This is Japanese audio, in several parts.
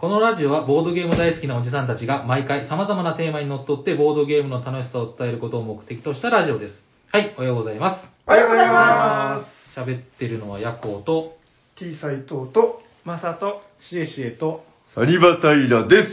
このラジオはボードゲーム大好きなおじさんたちが毎回様々なテーマにのっとってボードゲームの楽しさを伝えることを目的としたラジオです。はい、おはようございます。おはようございま喋ってるのはヤコウと、T 斎藤と、マサと、シエシエと、サニバタイラです。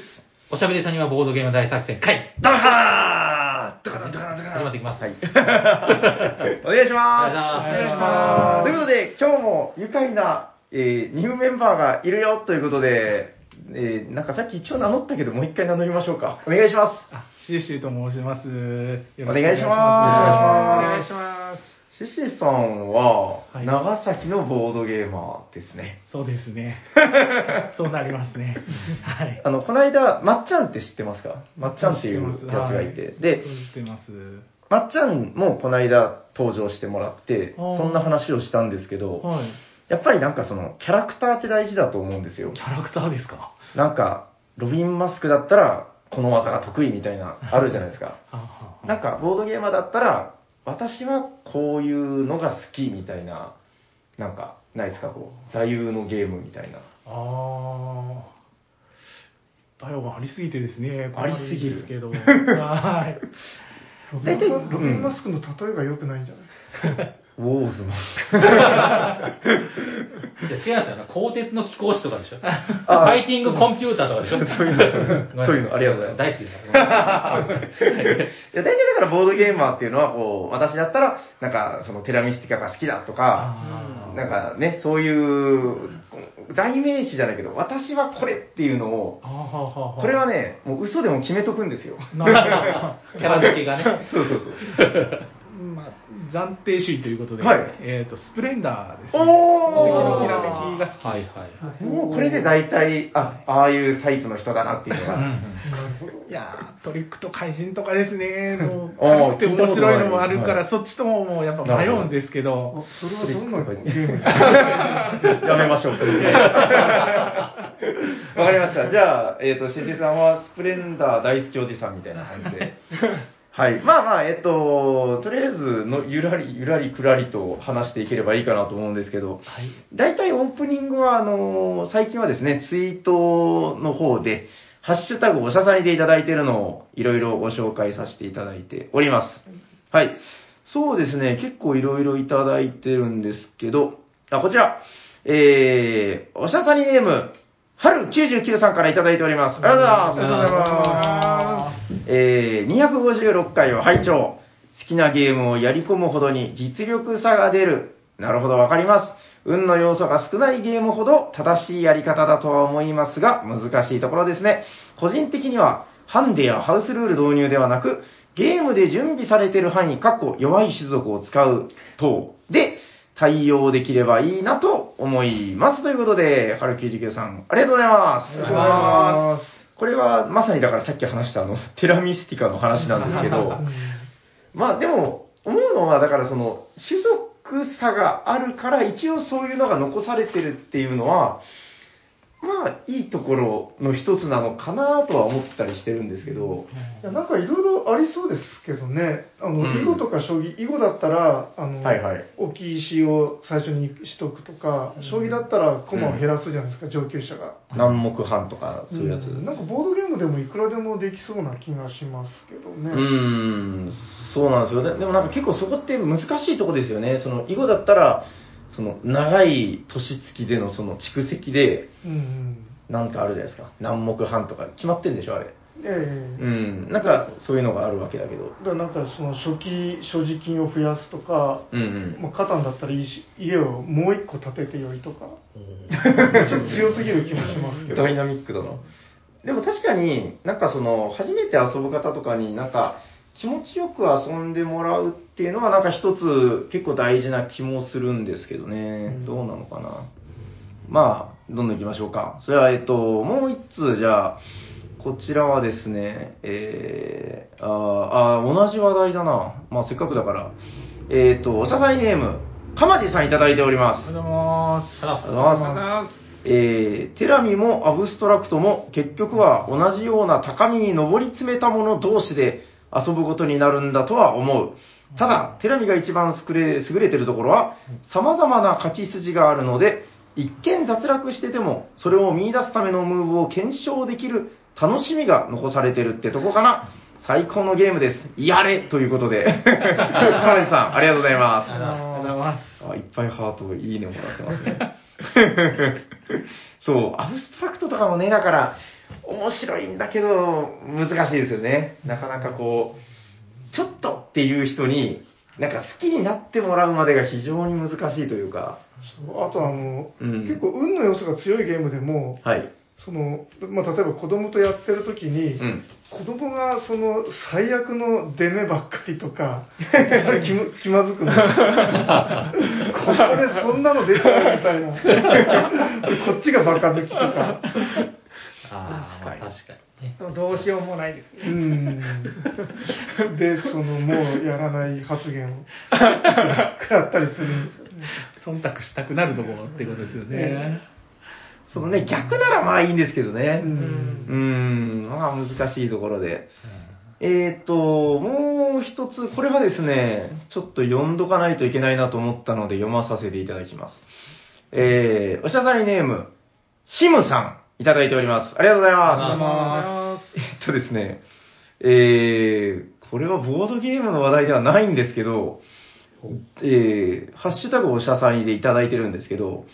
おしゃべりさんにはボードゲーム大作戦会ダハードカダンドカダンドカダン始まっていきます。はい。お願いします。お願いしますということで、今日も愉快な、えー、ニューメンバーがいるよということで、えー、なんかさっき一応名乗ったけど、もう一回名乗りましょうか。お願いします。あ、シエシエと申します。よお願いしますお願いします。シシさんは、はい長崎のボードゲーマーですね。そうですね。そうなりますね。はい。あの、この間、まっちゃんって知ってますか？まっちゃんっていうやつがいて。で、知ってます。まっちゃんもこの間登場してもらって、そんな話をしたんですけど、はい。やっぱりなんかその、キャラクターって大事だと思うんですよキ。ャラクターですか？なんか、ロビン・マスクだったら、この技が得意みたいな、あるじゃないですか。なんか、ボードゲーマーだったら、私はこういうのが好きみたいな、なんか、ないですか、こう、座右のゲームみたいな。あー。対応がありすぎてですね。ありすぎですけど。はい。ロビ大体ンマロビンマスクの例えが良くないんじゃない、ウォーズの。いや違うんですよね。鋼鉄の貴公子とかでしょ。フあァイティングコンピューターとかでしょ。そういうの、そういうの、ありがとうございます。大好きです。いや、大体だからボードゲーマーっていうのは、こう、私だったら、なんか、そのテラミスティカが好きだとか、なんかね、そういう、代名詞じゃないけど、私はこれっていうのを、これはね、もう嘘でも決めとくんですよ。キャラ付けがね。そうそうそう。まあ、暫定首位ということで、はいえっ、と、スプレンダーですね。おー関のきらめきが好き。はいはい。もうこれで大体、あ、ああいうタイプの人だなっていうのが。いやートリックと怪人とかですね、もう、軽くて面白いのもあるから、そっちとももうやっぱ迷うんですけど、あそれはどんなゲームですか やめましょう。わかりました。じゃあ、えっ、と、ししさんはスプレンダー大好きおじさんみたいな感じで。はい。まあまあ、えっ、と、とりあえずの、ゆらり、ゆらりくらりと話していければいいかなと思うんですけど、はい。大体オープニングは、あの最近はですね、ツイートの方で、ハッシュタグおしゃさりでいただいているのをいろいろご紹介させていただいております。はい。そうですね、結構いろいろいただいてるんですけど、あ、こちら、えー、おしゃさりネーム、春99さんからいただいております。ありがとうございます。ありがとうございますえー、256回を拝聴。好きなゲームをやり込むほどに実力差が出る。なるほど、わかります。運の要素が少ないゲームほど正しいやり方だとは思いますが、難しいところですね。個人的には、ハンデやハウスルール導入ではなく、ゲームで準備されている範囲、かっこ弱い種族を使う等で対応できればいいなと思います。ということで、春99さん、ありがとうございます。ありがとうございますこれはまさにだからさっき話したあの、テラミスティカの話なんですけど、まあでも、思うのは、だからその、種族差があるから、一応そういうのが残されてるっていうのは、まあ、いいところの一つなのかなとは思ったりしてるんですけど、いやなんかいろいろありそうですけどね、あの、うん囲碁とか将棋、囲碁だったら、あの、はいはい大きい石を最初にしとくとか、将棋だったら駒を減らすじゃないですか、上級者が。南北藩とか、そういうやつ。んなんかボードゲームでもいくらでもできそうな気がしますけどね。うーん、そうなんですよ。ででもなんか結構そこって難しいとこですよね。その、囲碁だったら、その、長い年月でのその蓄積で、うんうん。なんかあるじゃないですか。南北藩とか。決まってんでしょ、あれ。ええうん。なんか、そういうのがあるわけだけど。だからなんかその初期所持金を増やすとか、うんうん。まあ、カタンだったらいいし家をもう一個建ててよいとか、ちょっと強すぎる気もしますけど。ダイナミックだな。でも確かに、なんかその、初めて遊ぶ方とかになんか、気持ちよく遊んでもらうっていうのはなんか一つ結構大事な気もするんですけどね。うんどうなのかな。まあ、どんどん行きましょうか。それは、えっと、もう一通じゃあ、こちらはですね、えー、あーあー、同じ話題だな。まあせっかくだから。えっ、と、おしゃさりネーム、かまじさんいただいております。ありがとうございます。ありがとうございますえーテラミもアブストラクトも結局は同じような高みに上り詰めたもの同士で遊ぶことになるんだとは思う。ただ、テラミが一番優れ優れてるところは、様々な勝ち筋があるので、一見脱落してても、それを見出すためのムーブを検証できる楽しみが残されてるってとこかな。最高のゲームです。やれということで。カナデさん、ありがとうございます。ありがとうございます。あ、いっぱいハート、いいねもらってますね。そう、アブストラクトとかもね、だから、面白いんだけど、難しいですよね。なかなかこう、ちょっとっていう人に、なんか好きになってもらうまでが非常に難しいというか、そうあとあの、うん結構運の要素が強いゲームでも、はい。その、まあ、例えば子供とやってる時に、うん。子供がその最悪の出目ばっかりとか、そ れ気む気まずくなる。ここでそんなの出ちゃうみたいな。こっちがバカ好きとか。ああ、まあ確かにね。どうしようもないですうね。ん。で、そのもうやらない発言を食らったりするんですよね。忖度したくなるところってことですよね。そのね、逆ならまあいいんですけどね。ううんん、まあ難しいところで。えーっと、もう一つ、これはですね、ちょっと読んどかないといけないなと思ったので読まさせていただきます。えー、おしゃさりネーム、シムさん、いただいております。ありがとうございありがとうございま。ますえっとですね、えー、これはボードゲームの話題ではないんですけど、えー、ハッシュタグおしゃさりでいただいてるんですけど、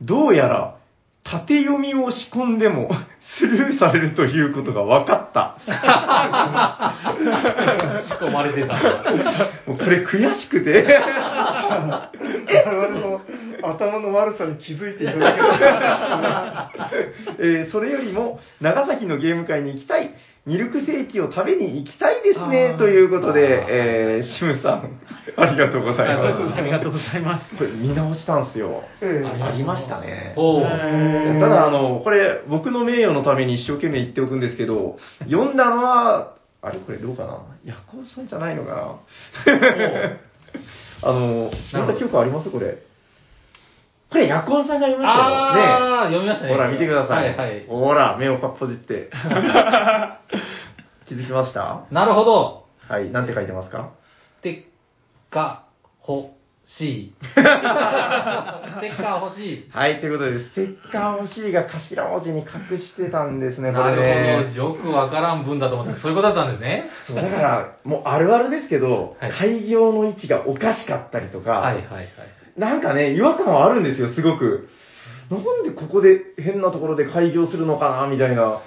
どうやら、縦読みを仕込んでもスルーされるということが分かった。仕込まれてたんだ。もうこれ悔しくて。我々の頭の悪さに気づいていただけた えーそれよりも、長崎のゲーム会に行きたい、ミルクセーキを食べに行きたいですね、ということで、えー、シムさん、ありがとうございありがとうございま。ありがとうございます。これ見直したんですよ。ええありましたね。ただ、あの、これ、僕の名誉のために一生懸命言っておくんですけど、読んだのは、あれこれどうかな？ヤコウさんじゃないのかな？あの、また記憶あります？これ。これ、ヤコウさんが読みましたよ。ねああ、読みましたね。ほら、見てください。はいはい。ほら、目をかっぽじって。気づきました？なるほど。はい、なんて書いてますか？ステッカー欲しい。ステッカー欲しい。はい、ということで、ステッカー欲しいが頭文字に隠してたんですね、こなれね。るほど。よくわからん文だと思ったそういうことだったんですね。そうだから、もうあるあるですけど、はい開業の位置がおかしかったりとか、はいはいはい。なんかね、違和感はあるんですよ、すごく。なんでここで変なところで開業するのかな、みたいな。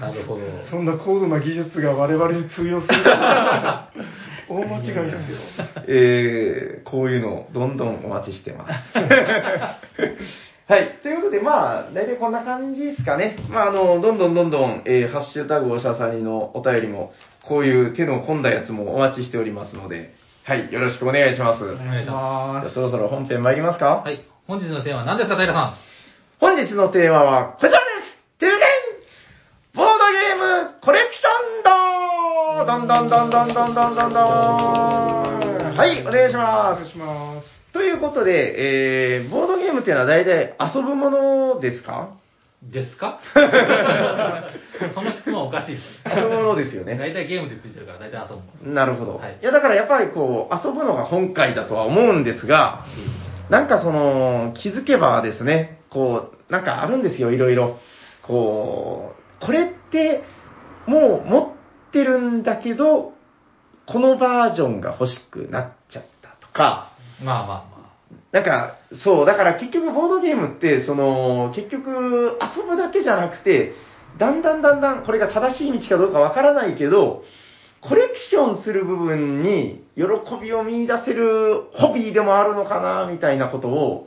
なるほど。そんな高度な技術が我々に通用する。大間違いですよ。えー、こういうの、どんどんお待ちしてます。はい。ということで、まあ、大体こんな感じですかね。まあ、あの、どんどんどんどん、えー、ハッシュタグおしゃさんにのお便りも、こういう手の込んだやつもお待ちしておりますので、はい。よろしくお願いします。お願いしじゃまあそろそろ本編参りますか？す。はい。本日のテーマは何ですか、平さ本日のテーマはこちらですどんどんどんどんどんどんどんはい、お願いします。お願いします。ということで、えー、ボードゲームっていうのは大体遊ぶものですか？ですか？その質問はおかしいです。遊ぶものですよね。大体ゲームでついてるから大体遊ぶもの。なるほど。はい、いや、だからやっぱりこう、遊ぶのが本会だとは思うんですが、なんかその、気づけばですね、こう、なんかあるんですよ、いろいろ。こう、これって、もう持ってるんだけど、このバージョンが欲しくなっちゃったとか、まあまあまなんか、そう、だから結局ボードゲームって、その、結局遊ぶだけじゃなくて、だんだんだんだんこれが正しい道かどうかわからないけど、コレクションする部分に喜びを見出せるホビーでもあるのかな、みたいなことを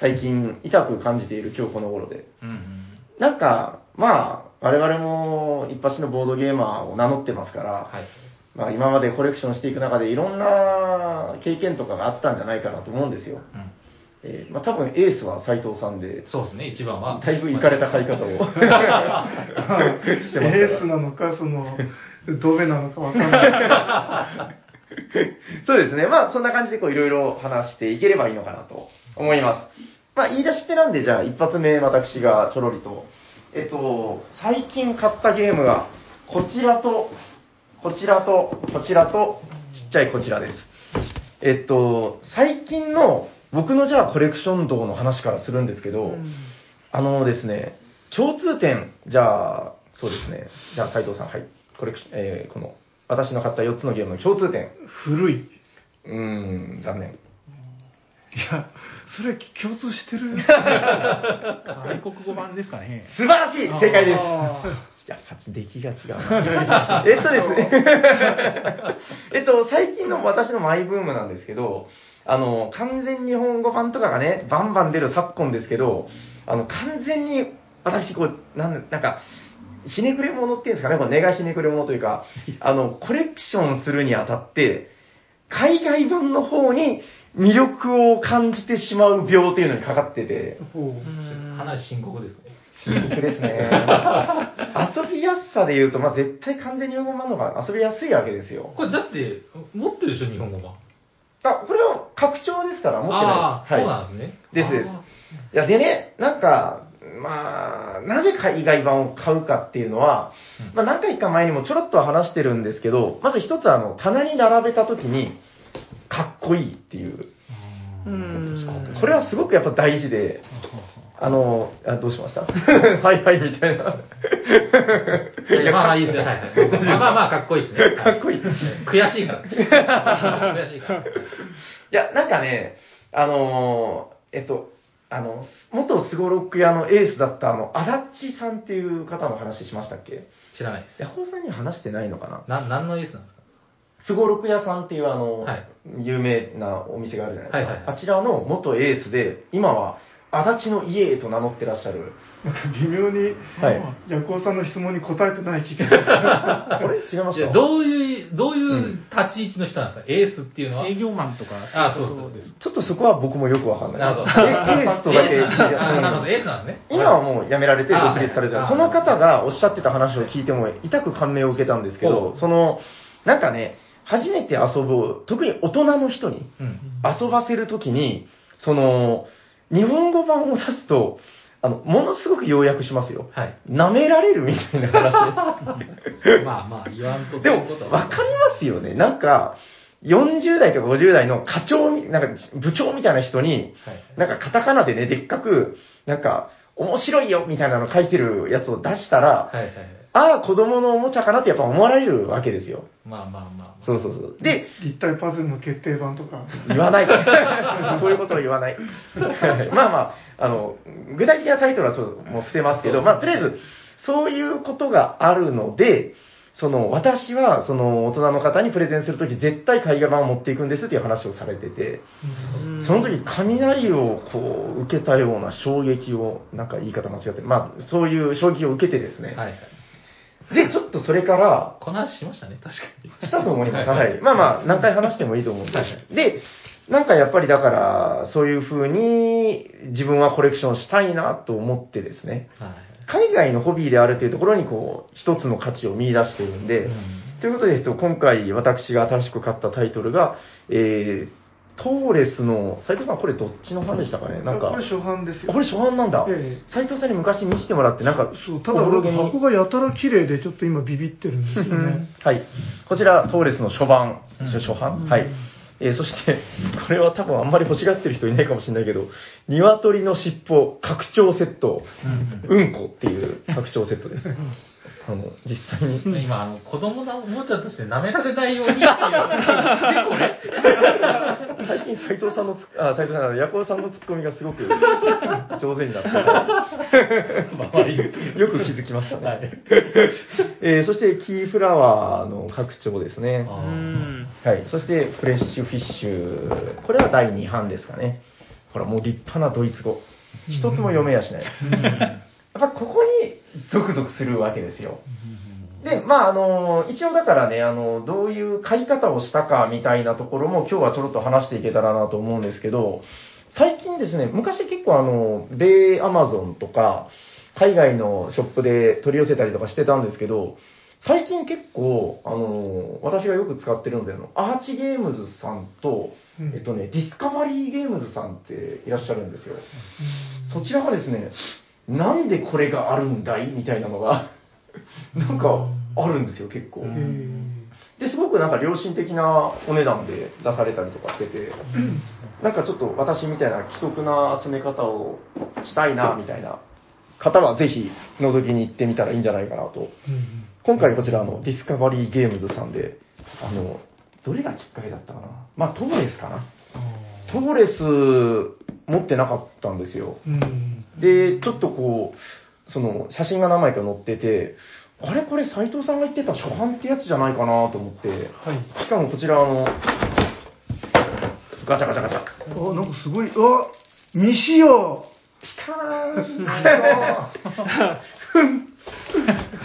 最近痛く感じている今日この頃で。あ。うんうん。なんか、まあ、我々も一発のボードゲーマーを名乗ってますから、はい。まあ今までコレクションしていく中でいろんな経験とかがあったんじゃないかなと思うんですよ。うん。えーまあ、多分エースは斉藤さんで、そうですね、一番は。だいぶ行かれた買い方を してます。エースなのか、その、ドベなのかわかんない。そうですね。まあ、そんな感じでこういろいろ話していければいいのかなと思います。まあ、言い出しっぺなんで、じゃあ一発目私がちょろりと。えっと、最近買ったゲームが、こちらと、こちらと、こちらと、ちっちゃいこちらです。えっと、最近の僕のじゃあコレクション道の話からするんですけど、うんあのですね、共通点、じゃあ、そうですね、じゃあ斉藤さん、はい、コレクション、えーこの、私の買った4つのゲームの共通点。古い。いうーん、残念。や、それ共通してる。外国語版ですかね。素晴らしい正解ですあ いや、さっき出来が違うな。えっとですね。えっと、最近の私のマイブームなんですけど、あの、完全日本語版とかがね、バンバン出る昨今ですけど、あの、完全に、私、こう、なんなんか、ひねくれ者っていうんですかね、これ根がひねくれ者というか、あの、コレクションするにあたって、海外版の方に魅力を感じてしまう病っていうのにかかってて、かなり深刻ですね。深刻ですね。遊びやすさで言うと、まあ、絶対完全に日本語版の方が遊びやすいわけですよ。これだって、持ってるでしょ、日本語版。あ、これは拡張ですから、持ってないです。そうはい。なんですね。ですですあいや、でね、なんか、まあ、なぜ海外版を買うかっていうのは、うんまあ、何回か前にもちょろっとは話してるんですけど、まず一つあの、棚に並べた時に、かっこいいっていう。うんこれはすごくやっぱ大事で、あの、あどうしました？はいはいみたいな。ーいやまあまあいいですよ。はいはい。まあまあまあ、かっこいいですね。かっこいい。悔しいから。悔しいから。いや、なんかね、あのーえっと、あの、元スゴロク屋のエースだったあの、足立さんっていう方の話しましたっけ？知らないです。ヤホーさんには話してないのかな？な、何のエースなんですか？スゴロク屋さんっていうあの、はい。有名なお店があるじゃないですか。はいはいはい。あちらの元エースで、今は足立の家へと名乗ってらっしゃる。なんか微妙に、はいヤコウさんの質問に答えてない気が。あれ？違いましたどういう、どういう立ち位置の人なんですか、エースっていうのは？営業マンとか、あそうそうそうです。ちょっとそこは僕もよくわかんないなるほど。えエースとだけ聞いてエースなんあなるほど、うんエースなんですね。今はもう辞められて独立されてその方がおっしゃってた話を聞いても痛く感銘を受けたんですけほど、うその、なんかね、初めて遊ぶ、特に大人の人にうん。遊ばせるときに、その、日本語版を出すと、あの、ものすごく要約しますよ。はい。舐められるみたいな話。まあまあ、言わんとでも、わかりますよね。なんか、40代とか50代の課長み、なんか部長みたいな人に、はい。なんかカタカナでね、でっかく、なんか、面白いよみたいなの書いてるやつを出したら、はいはいはい。ああ、子供のおもちゃかなってやっぱ思われるわけですよ。まあまあまあ。そうそうそう。で、立体パズルの決定版とか。言わない。そういうことを言わない。まあまあ、あの、具体的なタイトルはちょっともう伏せますけど、まあとりあえず、そういうことがあるので、その、私は、その、大人の方にプレゼンするとき、絶対海外版を持っていくんですっていう話をされてて、その時、雷をこう、受けたような衝撃を、なんか言い方間違ってる、まあ、そういう衝撃を受けてですね。はいはい。で、ちょっとそれから、この話しましたね、確かに。したと思います。はい。まあまあ、何回話してもいいと思うんです。で、なんかやっぱりだから、そういう風に自分はコレクションしたいなと思ってですね、はい。海外のホビーであるというところにこう、一つの価値を見出してるんで、ということですと、今回私が新しく買ったタイトルが、えー、トーレスの、斉藤さんこれどっちの版でしたかね？なんか、これ初版ですよ。あこれ初版なんだ。ええ斉藤さんに昔見せてもらって、なんか、そう、ただおぼろげに箱がやたら綺麗でちょっと今ビビってるんですよね。はい。こちら、トーレスの初版、うん初初版、はい。えーそして、これは多分あんまり欲しがってる人いないかもしれないけど、鶏の尻尾拡張セット、うんこっていう拡張セットです。あの、実際に。今、あの、子供のおもちゃとして舐められないようにっていう。れ？最近斉藤さんのつ、あ、斉藤さん、ヤコウさんのツッコミがすごく上手になってよく気づきましたね。はいえーそして、キーフラワーの拡張ですね。はい。そして、フレッシュフィッシュ。これは第2版ですかね。ほら、もう立派なドイツ語。一つも読めやしない。やっぱここにゾクゾクするわけですよ。で、まあ、あの、一応だからね、あの、どういう買い方をしたかみたいなところも今日はちょろっと話していけたらなと思うんですけど、最近ですね、昔結構あの、米アマゾンとか、海外のショップで取り寄せたりとかしてたんですけど、最近結構、あの、私がよく使ってるので、あの、アーチゲームズさんと、うんえっとね、ディスカバリーゲームズさんっていらっしゃるんですよ。そちらがですね、なんでこれがあるんだい？みたいなのが、なんかあるんですよ、結構。えーで、すごくなんか良心的なお値段で出されたりとかしてて、なんかちょっと私みたいな既得な集め方をしたいな、みたいな方はぜひ覗きに行ってみたらいいんじゃないかなと。今回こちらあのディスカバリーゲームズさんで、あの、どれがきっかけだったかな？まあトーレスかなトーレス持ってなかったんですよ。うん。で、ちょっとこう、その、写真が何枚か載ってて、あれ？これ斎藤さんが言ってた初版ってやつじゃないかなと思って、はい。しかもこちらあの、ガチャガチャガチャ。あ、なんかすごい、あ、未使用きたー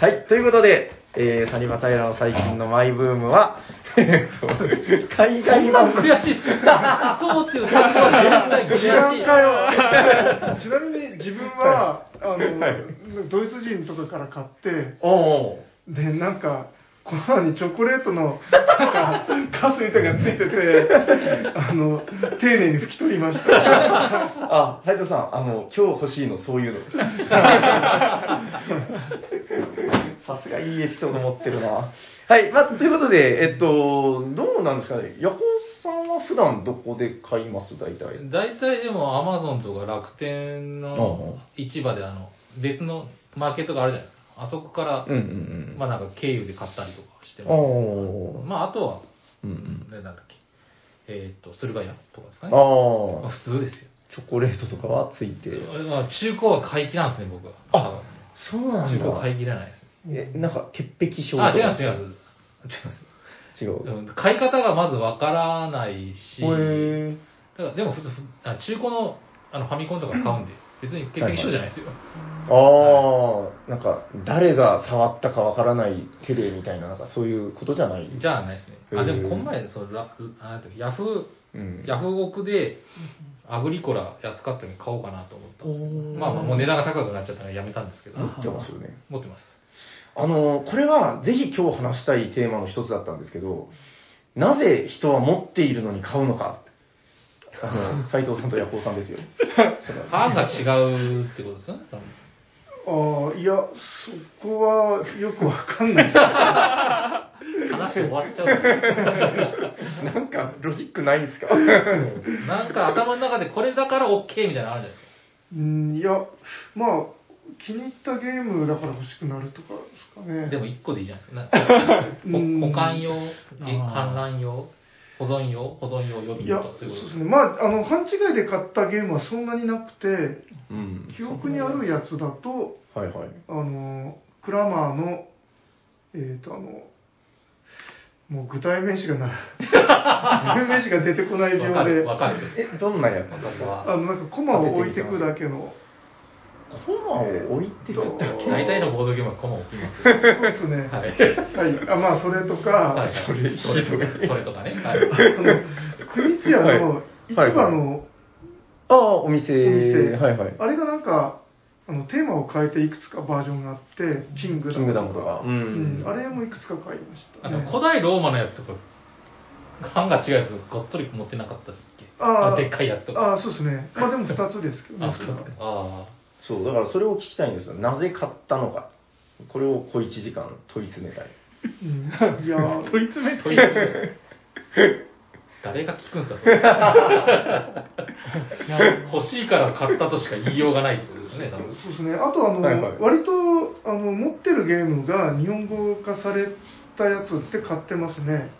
はい、ということで、えー、サニバタイラの最近のマイブームは、海そんな外版の悔しいっす。そうっていう感じは絶対知らん悔しい。かよ ちなみに自分は、あの、はいドイツ人とかから買って、で、なんか、この中にチョコレートの、な んか、カスみたいなのがついてて、あの、丁寧に拭き取りました。あ、斉藤さん、あの、今日欲しいのそういうの。さすがいいエピソード持ってるな。はい、まあ、ということで、えっと、どうなんですかね、ヤコウさんは普段どこで買います？大体。大体でもアマゾンとか楽天の市場であの別のマーケットがあるじゃないですか。あそこから、うんうんうん。まあなんか経由で買ったりとかしてます。まああとは、うんうん。ね、なんだっけ、えーっと、駿河屋とかですかあね。まああ、普通ですよ。チョコレートとかはついて。あれは中古は買い切らんですね、僕は。あそうなん中古はだ。買い切らないです。え、なんか、潔癖症あ、違います、違違います。違います。違う。うん買い方がまずわからないし、へーだからでも普通、ふあ中古のあのファミコンとか買うんで、別に潔癖症じゃないですよ。ああ、なんか、誰が触ったかわからないテレみたいな、なんかそういうことじゃない？じゃあないですね。あ、でもこの前、そのラあヤフー、うん。ヤフオクで、アグリコラ安かったのに買おうかなと思ったんですけど、おーまあまあもう値段が高くなっちゃったからやめたんですけど、持ってますよね。持ってます。あの、これはぜひ今日話したいテーマの一つだったんですけど、なぜ人は持っているのに買うのか。あの、斉藤さんとヤコウさんですよ。そのファンが違うってことですよね、多分ああ、いや、そこはよくわかんないです。話終わっちゃうから。なんか、ロジックないんですか？なんか頭の中でこれだから OK みたいなのあるじゃないですか。うん、いや、まあ、気に入ったゲームだから欲しくなるとかですかね。でも1個でいいじゃないですか。保管用、観覧用、保存用、保存用予備いや、とかそういうことですね。まあ、あの、勘違いで買ったゲームはそんなになくて、うん。記憶にあるやつだと、はいはい。あの、クラマーの、えっ、と、あの、もう具体名詞がな、具体名詞が出てこない病で、わかる。え、どんなやつです私か？は。あの、なんかコマを置いてくだけの、コマを置いてくだけ大体のボードゲームはコマ置きます。そうですね。ははいい。あまあ、それとか、はい。それ、それとか、それとかね。はい。あの、クリツヤの市場のああ、お店。お店、はいはい。あれがなんか、あの、テーマを変えていくつかバージョンがあって、キングキングダムとか。ううんん。あれもいくつか買いました、あの、ね。古代ローマのやつとか、版が違うやつ、ごっつり持ってなかったっすっけ？あーのでっかいやつとか。ああ、そうですね。まあでも2つですけどね。あ、そうですか。あそう、だからそれを聞きたいんですよ。なぜ買ったのか。これを小1時間問い詰めたい。うんいやー、問い詰めあ。てという誰が聞くんですか、それ。欲しいから買ったとしか言いようがないってことですよね、多分。そうですね。あと、あの、はいはい割と、あの、持ってるゲームが日本語化されたやつって買ってますね。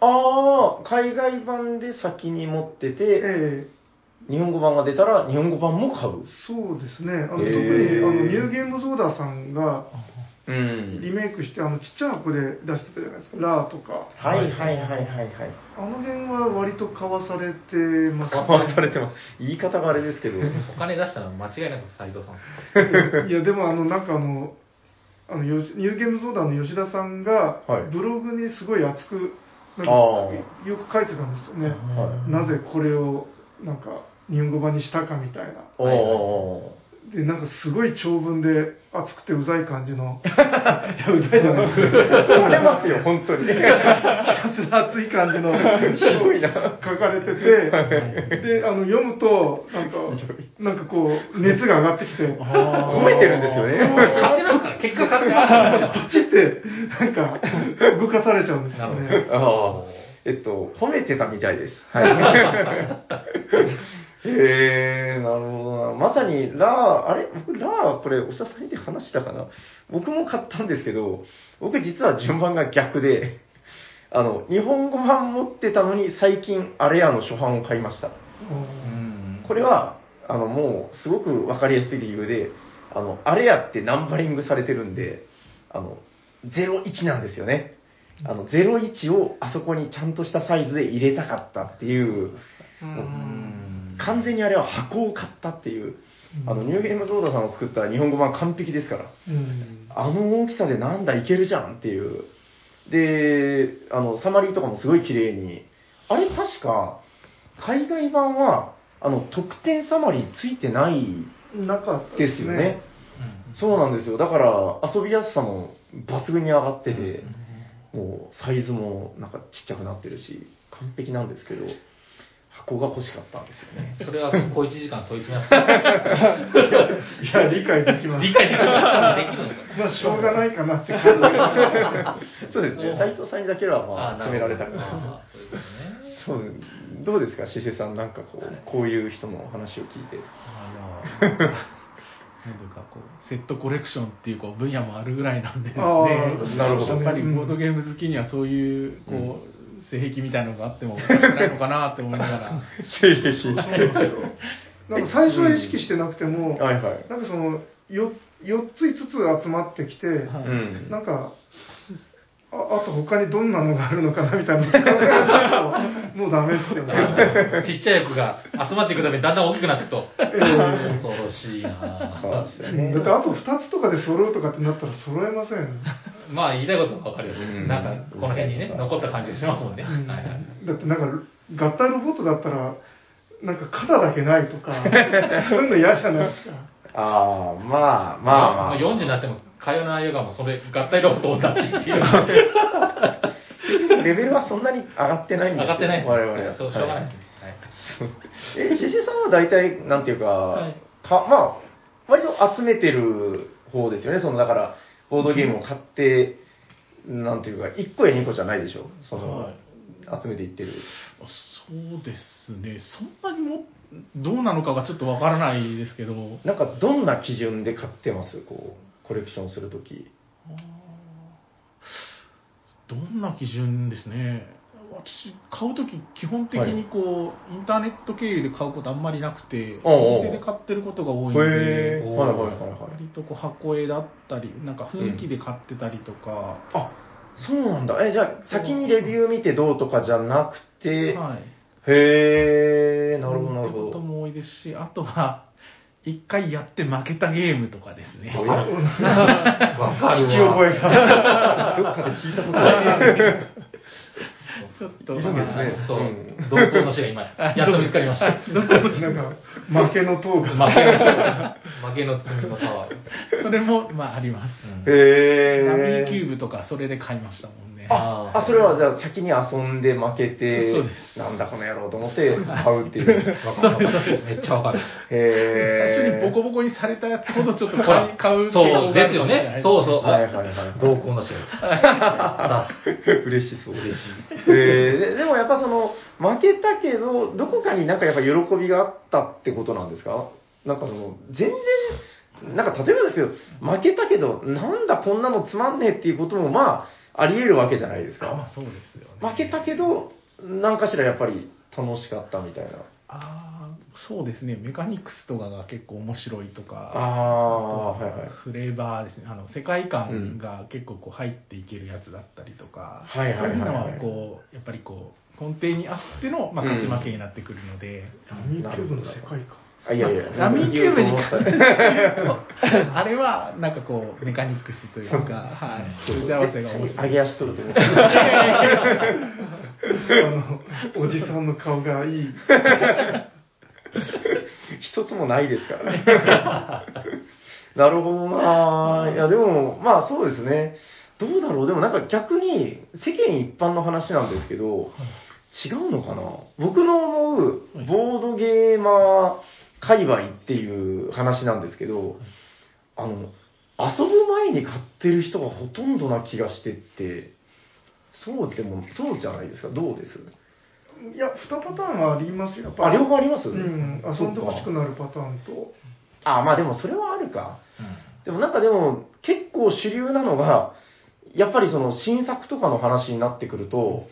ああ、海外版で先に持ってて、ええ日本語版が出たら日本語版も買う。そうですね。あの、へ特ーに、あの、ニューゲームズオーダーさんが、うんリメイクして、あの、ちっちゃい箱で出してたじゃないですか。ラーとか。はいはいはいはいはい。あの辺は割と買わされてます、買わされてます。言い方があれですけど。お金出したのは間違いなく斉藤さんです。いや、でもあの、なんかあの、あの、ニューゲームズオーダーの吉田さんがはい、ブログにすごい熱く、なんかあよく書いてたんですよね。はいなぜこれを、なんか、日本語版にしたかみたいな。で、なんかすごい長文で熱くてうざい感じの。いや、うざいじゃないで。折れますよ、本当に。ひたすら熱い感じのひどいな。書かれてて、で、あの、読むと、なんか、なんかこう、熱が上がってきて、褒めてるんですよね。買ってますから、結結果勝ってまパチって、なんか、動かされちゃうんですなよね。えっと、褒めてたみたいです。はい。へえ、なるほどな。まさに、ラー、あれ？僕、ラー、これ、おしゃさんで話したかな？僕も買ったんですけど、僕実は順番が逆で、あの、日本語版持ってたのに、最近、アレアの初版を買いました。うん。これは、あの、もう、すごくわかりやすい理由で、あの、アレアってナンバリングされてるんで、あの、01なんですよね。あの、01をあそこにちゃんとしたサイズで入れたかったっていう、完全にあれは箱を買ったっていう、あの、ニューゲームゾーダさんを作った日本語版完璧ですから、うん。あの大きさでなんだいけるじゃんっていう。で、あの、サマリーとかもすごい綺麗に、あれ確か、海外版は、あの、特典サマリーついてないなかったですよね。そうなんですよ。だから、遊びやすさも抜群に上がってて、もうサイズもなんかちっちゃくなってるし、完璧なんですけど、箱が欲しかったんですよね。それは小1時間問い詰め合っていや、理解できます。理解できるできるんですかまあ、しょうがないかなって感じです。そうですね。斎藤さんにだけはまあ、な責められたくない。そういうことね。そう、どうですか、しせさん、なんかこう、こういう人の話を聞いて。あのなんていうかこうセットコレクションっていうこう分野もあるぐらいなんでですねなるほどやっぱりボードゲーム好きにはそういうこう、性癖みたいのがあってもおかしくないのかなって思いながらなんか最初は意識してなくても、はいはい。なんかその、よ4つ5つ集まってきて、はいうん。なんか、ああと他にどんなのがあるのかなみたいなのを考えると、もうダメですよね。ちっちゃい役が集まっていくためにだんだん大きくなっていくと。ええ恐ろしいなそうぁですよねだってあと2つとかで揃うとかってなったら揃えません。まあ言いたいことはわかるようんね。なんか、この辺にね、残った感じがしますもんね。だってなんか、合体ロボットだったら、なんか肩だけないとか、そういうの嫌じゃないですか。ああ、まあまあまあ。40になっても、会話の内容がもうそれ、合体ロボット同じっていう。レベルはそんなに上がってないんですよ。上がってないです。我々は。そう、しょうがないですね。そうえ、ししさんは大体、なんていうか、はいかまあ、割と集めてる方ですよね。その、だから、ボードゲームを買って、なんていうか、1個や2個じゃないでしょ。その、はい集めていってる。そうですねそんなにもどうなのかがちょっとわからないですけどなんか、どんな基準で買ってます？こう、コレクションするとき。どんな基準ですね。私買う時基本的にこう、インターネット経由で買うことあんまりなくてお店で買ってることが多いんへで。割とこう箱絵だったりなんか雰囲気で買ってたりとか、あ、そうなんだ。え、じゃあ、先にレビュー見てどうとかじゃなくて、はい。へー、なるほど、なるってことほど。も多いですしあとは一回やって負けたゲームとかですねおや？わかる聞き覚えが。どっかで聞いたことない。ちょっといるんですねそううん。同行の死が今、やっと見つかりました。なんか、負けの塔が。負けの、負けの罪のタワー。それもまああります、へダミー。ーキューブとかそれで買いましたもんねあ、あ、それはじゃあ先に遊んで負けて、そうですなんだこの野郎と思って買うっていう。めっちゃわかる。へー。最初にボコボコにされたやつほどちょっと買い買うそうですよね。そうそう。はいはいはい同行の死が。嬉しそう。嬉しい。えーで、でもやっぱその、負けたけど、どこかになんかやっぱ喜びがあったってことなんですか？なんかその、全然、なんか例えばですけど、負けたけど、なんだこんなのつまんねえっていうこともまあ、あり得るわけじゃないですか。あまあそうですよね負けたけど、なんかしらやっぱり楽しかったみたいな。ああそうですねメカニクスとかが結構面白いとかああ、はいはい。フレーバーですねあの世界観が結構こう入っていけるやつだったりとか、はいはいはいはいそういうのはこうやっぱりこう根底にあっての、まあ、勝ち負けになってくるので、ラミーキューブの世界観。あ、いやいや、ラミーキューブに関して言うと あれはなんかこうメカニクスというか、はい、そうそう。打ち合わせが面白い。上げ足取ると思った。あの、おじさんの顔がいい。一つもないですからね。なるほどな。ぁい。や、でも、まあそうですね。どうだろう。でもなんか逆に、世間一般の話なんですけど、違うのかな。僕の思う、ボードゲーマー界隈っていう話なんですけど、あの、遊ぶ前に買ってる人がほとんどな気がしてって、そうでも、そうじゃないですか？どうです？いや、2パターンはありますよ。やっぱあ、両方あります？うん、遊んでほしくななるパターンと。あ、まあでもそれはあるか。でもなんかでも、結構主流なのが、やっぱりその新作とかの話になってくると、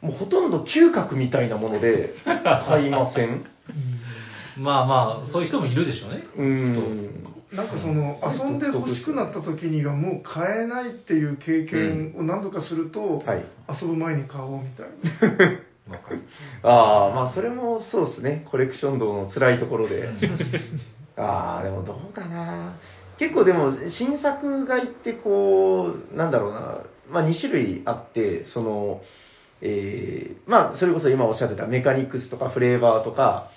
もうほとんど嗅覚みたいなもので買いません まあまあ、そういう人もいるでしょうね。うーん。なんかその、遊んで欲しくなった時にはもう買えないっていう経験を何度かすると、はい。遊ぶ前に買おうみたいな。わかる。ああ、まあそれもそうですね。コレクション道の辛いところで。ああ、でもどうかな。結構でも、新作買いってこう、なんだろうな、まあ2種類あって、その、えー、まあそれこそ今おっしゃってたメカニクスとかフレーバーとか、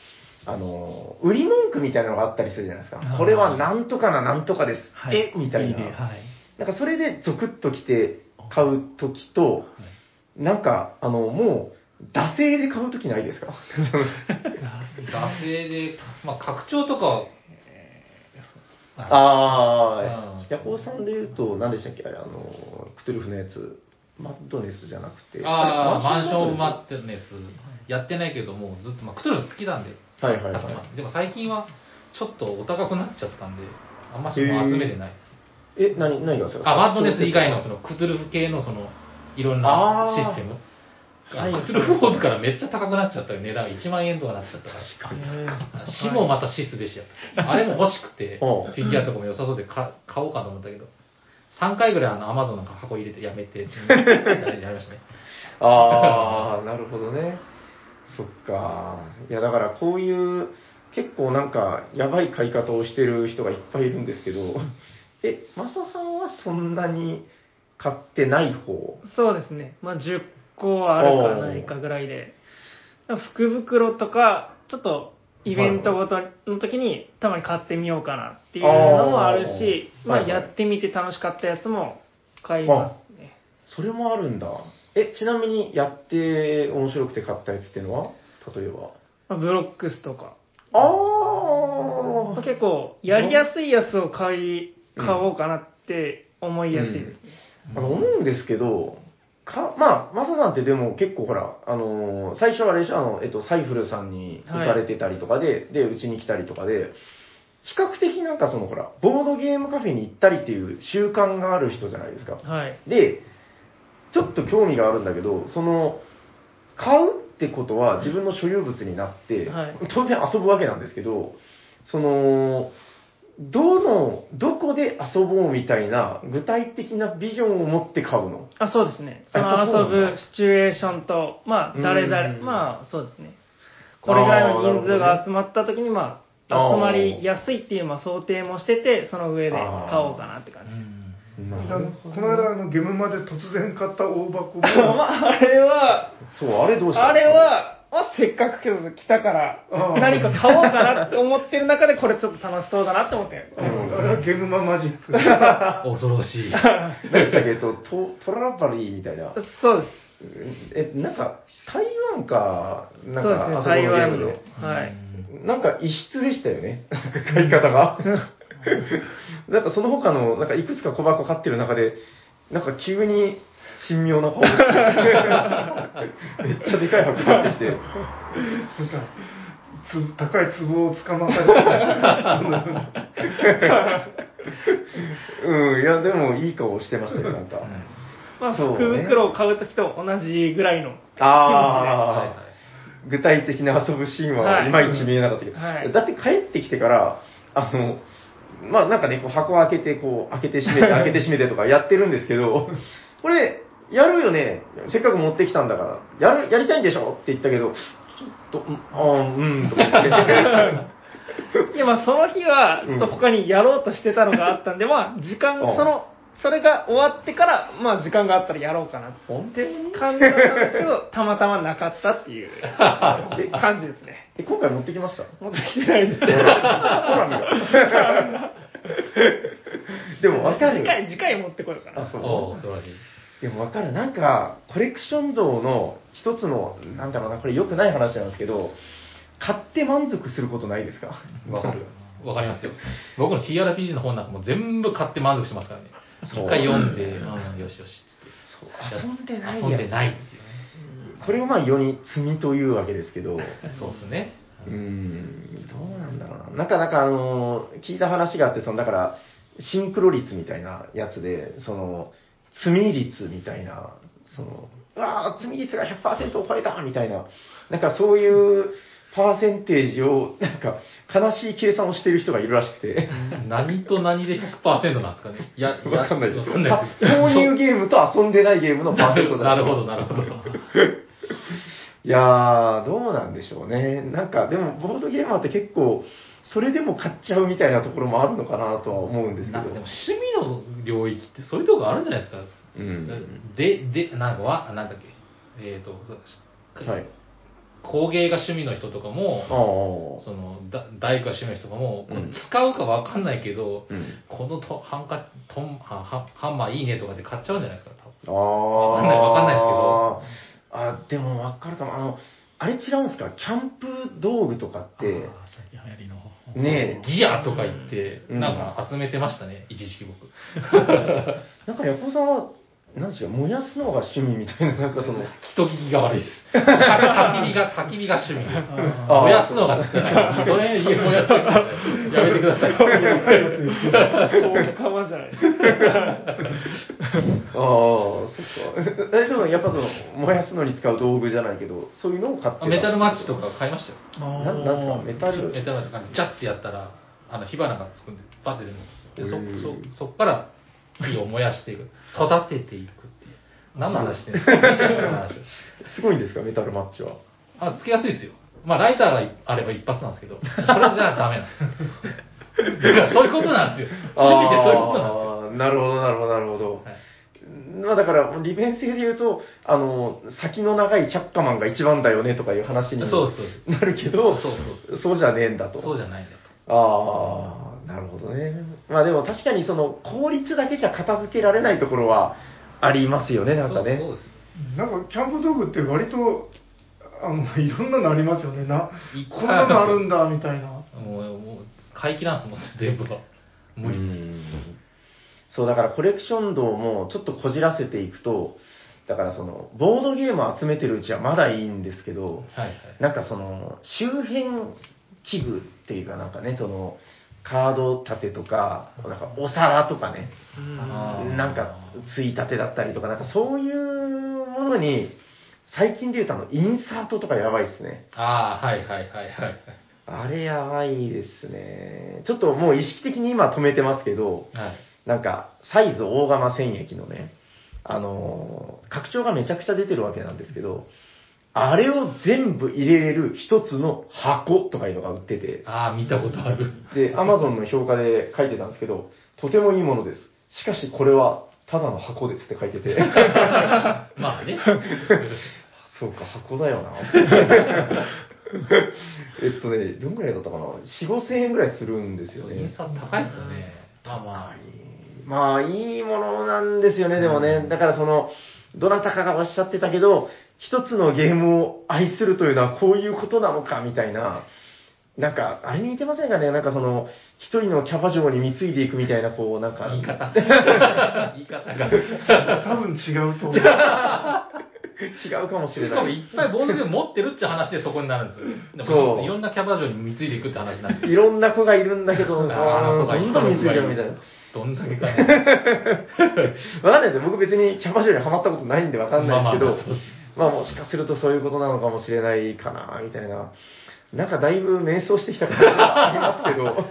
あの、売り文句みたいなのがあったりするじゃないですか。これはなんとかななんとかです。はい。え？みたいな。ね。はい。なんかそれでゾクッときて買うときと、なんか、あの、もう、惰性で買うときないですか？惰性で、まあ、拡張とかは、あうん。あ、ヤコウさんで言うと、何でしたっけ？あれ、あの、クトゥルフのやつ、マッドネスじゃなくて。ああ、マンションママットネス、やってないけど、もうずっと、まあ、クトゥルフ好きなんで、はいはいはい。でも最近は、ちょっとお高くなっちゃったんで、あんましもう集めてないです。え、何、何がですか？あ、マッドネス以外の、その、クトゥルフ系の、その、いろんなシステム。はいクトゥルフウォーズからめっちゃ高くなっちゃったよ。値段1万円とかなっちゃった。確かに。死もまた死すべしやった。あれも欲しくて、フィギュアとかも良さそうで買買おうかと思ったけど、3回ぐらいあの、アマゾンなんか箱入れてやめて、やりましたね。ああ、なるほどね。そっか。いや、だからこういう、結構なんか、やばい買い方をしてる人がいっぱいいるんですけど、え、マサさんはそんなに買ってない方？そうですね。まあ、10個あるかないかぐらいで。福袋とか、ちょっとイベントごとの時にたまに買ってみようかなっていうのもあるし、まあ、やってみて楽しかったやつも買いますね。それもあるんだ。え、ちなみにやって面白くて買ったやつっていうのは？例えば。まあ、ブロックスとか。あまあ結構、やりやすいやつを買い、買おうかなって思いやすいですね。あの、思うんですけど、か、まあ、マサさんってでも結構ほら、あのー最初はあれでしょ、あの、えっと、サイフルさんに行かれてたりとかで、で、うちに来たりとかで、比較的なんかそのほら、ボードゲームカフェに行ったりっていう習慣がある人じゃないですか。はい。で、ちょっと興味があるんだけど、その、買うってことは自分の所有物になって、はい。当然遊ぶわけなんですけど、その、どの、どこで遊ぼうみたいな具体的なビジョンを持って買うの？あ、そうですね。その遊ぶシチュエーションと、まあ、誰う々、んまあ、そうですね。これぐらいの人数が集まった時に、まあ、集まりやすいっていう、まあ、想定もしてて、その上で買おうかなって感じ。なあのこの間、あの、ゲムまで突然買った大箱も、まあ、あれは、そう、あれどうした？あれ、は、まあ、せっかくけど来たから何か買おうかなって思ってる中で、これちょっと楽しそうだなって思って。あれはゲムママジック。恐ろしい。何でしたっけ、えっと、トトラバリーみたいな。そうです。え、なんか、台湾か、なんそうですね、か、あそこの台ゲー。ムで。はい。なんか異質でしたよね。買い方が。なんかその他の、なんかいくつか小箱買ってる中で、なんか急に神妙な顔して、めっちゃでかい箱買ってきて、なんかつ高い壺をつかまされて、うん、いや、でもいい顔してましたよ、なんか。まあ、そうね。福袋を買う時と同じぐらいの気持ちで。ああ、具体的な遊ぶシーンははいいまいち見えなかったけど、はい。だって帰ってきてから、あの、まあなんかね、こう箱開けて、こう、開けて閉めて、開けて閉めてとかやってるんですけど、これ、やるよね、せっかく持ってきたんだから、やる、やりたいんでしょって言ったけど、ちょっと、うんあーうん、とか言って。いや、まあ、その日は、ちょっと他にやろうとしてたのがあったんで、まあ、時間、うん。その、それが終わってから、まあ、時間があったらやろうかなって本当に？感じだったんですけど、たまたまなかったっていう 感じですね。え、今回持ってきました？持ってきてないです。ほら見ろでも分かる次。回、次回持ってこようかな。あ、そう。お恐ろしい。でも分かる。なんか、コレクション道の一つの、なんだろうな、これ良くない話なんですけど、買って満足することないですか？わかる。わかりますよ。僕の TRPG の本なんかも全部買って満足してますからね。そう一回読んで、うん、よしよしっつって。遊んでない遊んでないっていうね。これをまあ世に罪というわけですけど、そうですね。うーん、どうなんだろうな。なんか、なんかあのー聞いた話があって、その、だから、シンクロ率みたいなやつで、その、罪率みたいな、その、うわー罪率が100%を超えたみたいな、なんかそういうパーセンテージを、なんか、悲しい計算をしている人がいるらしくて、何と何で100%なんですかね。いや、やわかんないですよ。購入ゲームと遊んでないゲームのパーセントなるほど、なるほど。いやー、どうなんでしょうね。なんか、でも、ボードゲーマーって結構、それでも買っちゃうみたいなところもあるのかなとは思うんですけど。なんかでも趣味の領域ってそういうとこあるんじゃないですか。うん。で、で、なんかわ、なんだっけ。えっ、と、はい。工芸が趣味の人とかも。そのだ大工が趣味の人とかも、うん使うかわかんないけど、うん。このとハンカトンあハハンマーいいねとかで買っちゃうんじゃないですか、多分ああ。わかんないわかんないですけど。あ、でもわかるかも。あの、あれ違うんですか？キャンプ道具とかって、流行りの。ねえ、ギアとか言って、うんなんか集めてましたね、一時期僕。なんかヤコウさんは、なんでしょう、燃やすのが趣味みたいな、なんかその、人聞きが悪いです。焚き火が、焚き火が趣味です。燃やすのがそれ家燃やすのやめてください。大釜じゃない。ああ、そっか。え、でもやっぱその、燃やすのに使う道具じゃないけど、そういうのを買ってたメタルマッチとか買いましたよ。ななんですか？メタル？メタルマッチジャッてやったら、あの火花がつくんで、バッて出るんですよ。で、そ、そ、そっから火を燃やしていく。育てていくっていう。何の話してるんで すごいんですか、メタルマッチは。あ、つけやすいですよ。まあ、ライターがあれば一発なんですけど、それじゃダメなんですよ。だからそういうことなんですよ。趣味ってそういうことなんですよ。なるほど、なるほど、なるほど。はいまあだから、利便性で言うと、あの、先の長いチャッカマンが一番だよねとかいう話にそうそうなるけど、そうそうそうじゃねえんだと。そうじゃないんだああ、なるほどね。まあでも確かにその効率だけじゃ片付けられないところはありますよね、と。なんかね。そうそうです。なんかキャンプ道具って割とあのいろんなのありますよねなこんなのあるんだみたいなもう、もう、回帰なんですもん、全部は。無理。うんそう、だからコレクション道もちょっとこじらせていくと、だからその、ボードゲームを集めてるうちはまだいいんですけど、はいはい。なんかその、周辺器具っていうかなんかね、その、カード立てとか、なんかお皿とかね、なんか、ついたてだったりとか、なんかそういうものに、最近で言うとあの、インサートとかやばいですね。ああ、はいはいはいはい。あれやばいですね。ちょっともう意識的に今止めてますけど、はい。なんか、サイズ大釜戦役のね、あのー拡張がめちゃくちゃ出てるわけなんですけど、あれを全部入れれる一つの箱とかいうのが売ってて、ああ、見たことある。で、アマゾンの評価で書いてたんですけど、とてもいいものです。しかしこれはただの箱ですって書いてて、まあね。そうか、箱だよな。えっとね、どんぐらいだったかな ?4、5千円ぐらいするんですよね。インサート高いですよね。まあまあ。まあ、いいものなんですよね、でもね。だからその、どなたかがおっしゃってたけど、一つのゲームを愛するというのはこういうことなのか、みたいな。なんか、あれに似てませんかね？なんかその、一人のキャバ嬢に貢いでいくみたいな、こう、なんか。言い方。言い方が。多分違うと思う違うかもしれしかもない。いっぱいボードゲーム持ってるって話でそこになるんですよ。そういろんなキャバ嬢に貢いでいくって話になってる。いろんな子がいるんだけど、あの子がどんどん貢いじゃうみたいな。どんだけか。わかんないですよ。僕別にキャバ嬢にハマったことないんでわかんないですけど、まあまあまあもしかするとそういうことなのかもしれないかな、みたいな。なんかだいぶ迷走してきた感じがありますけど、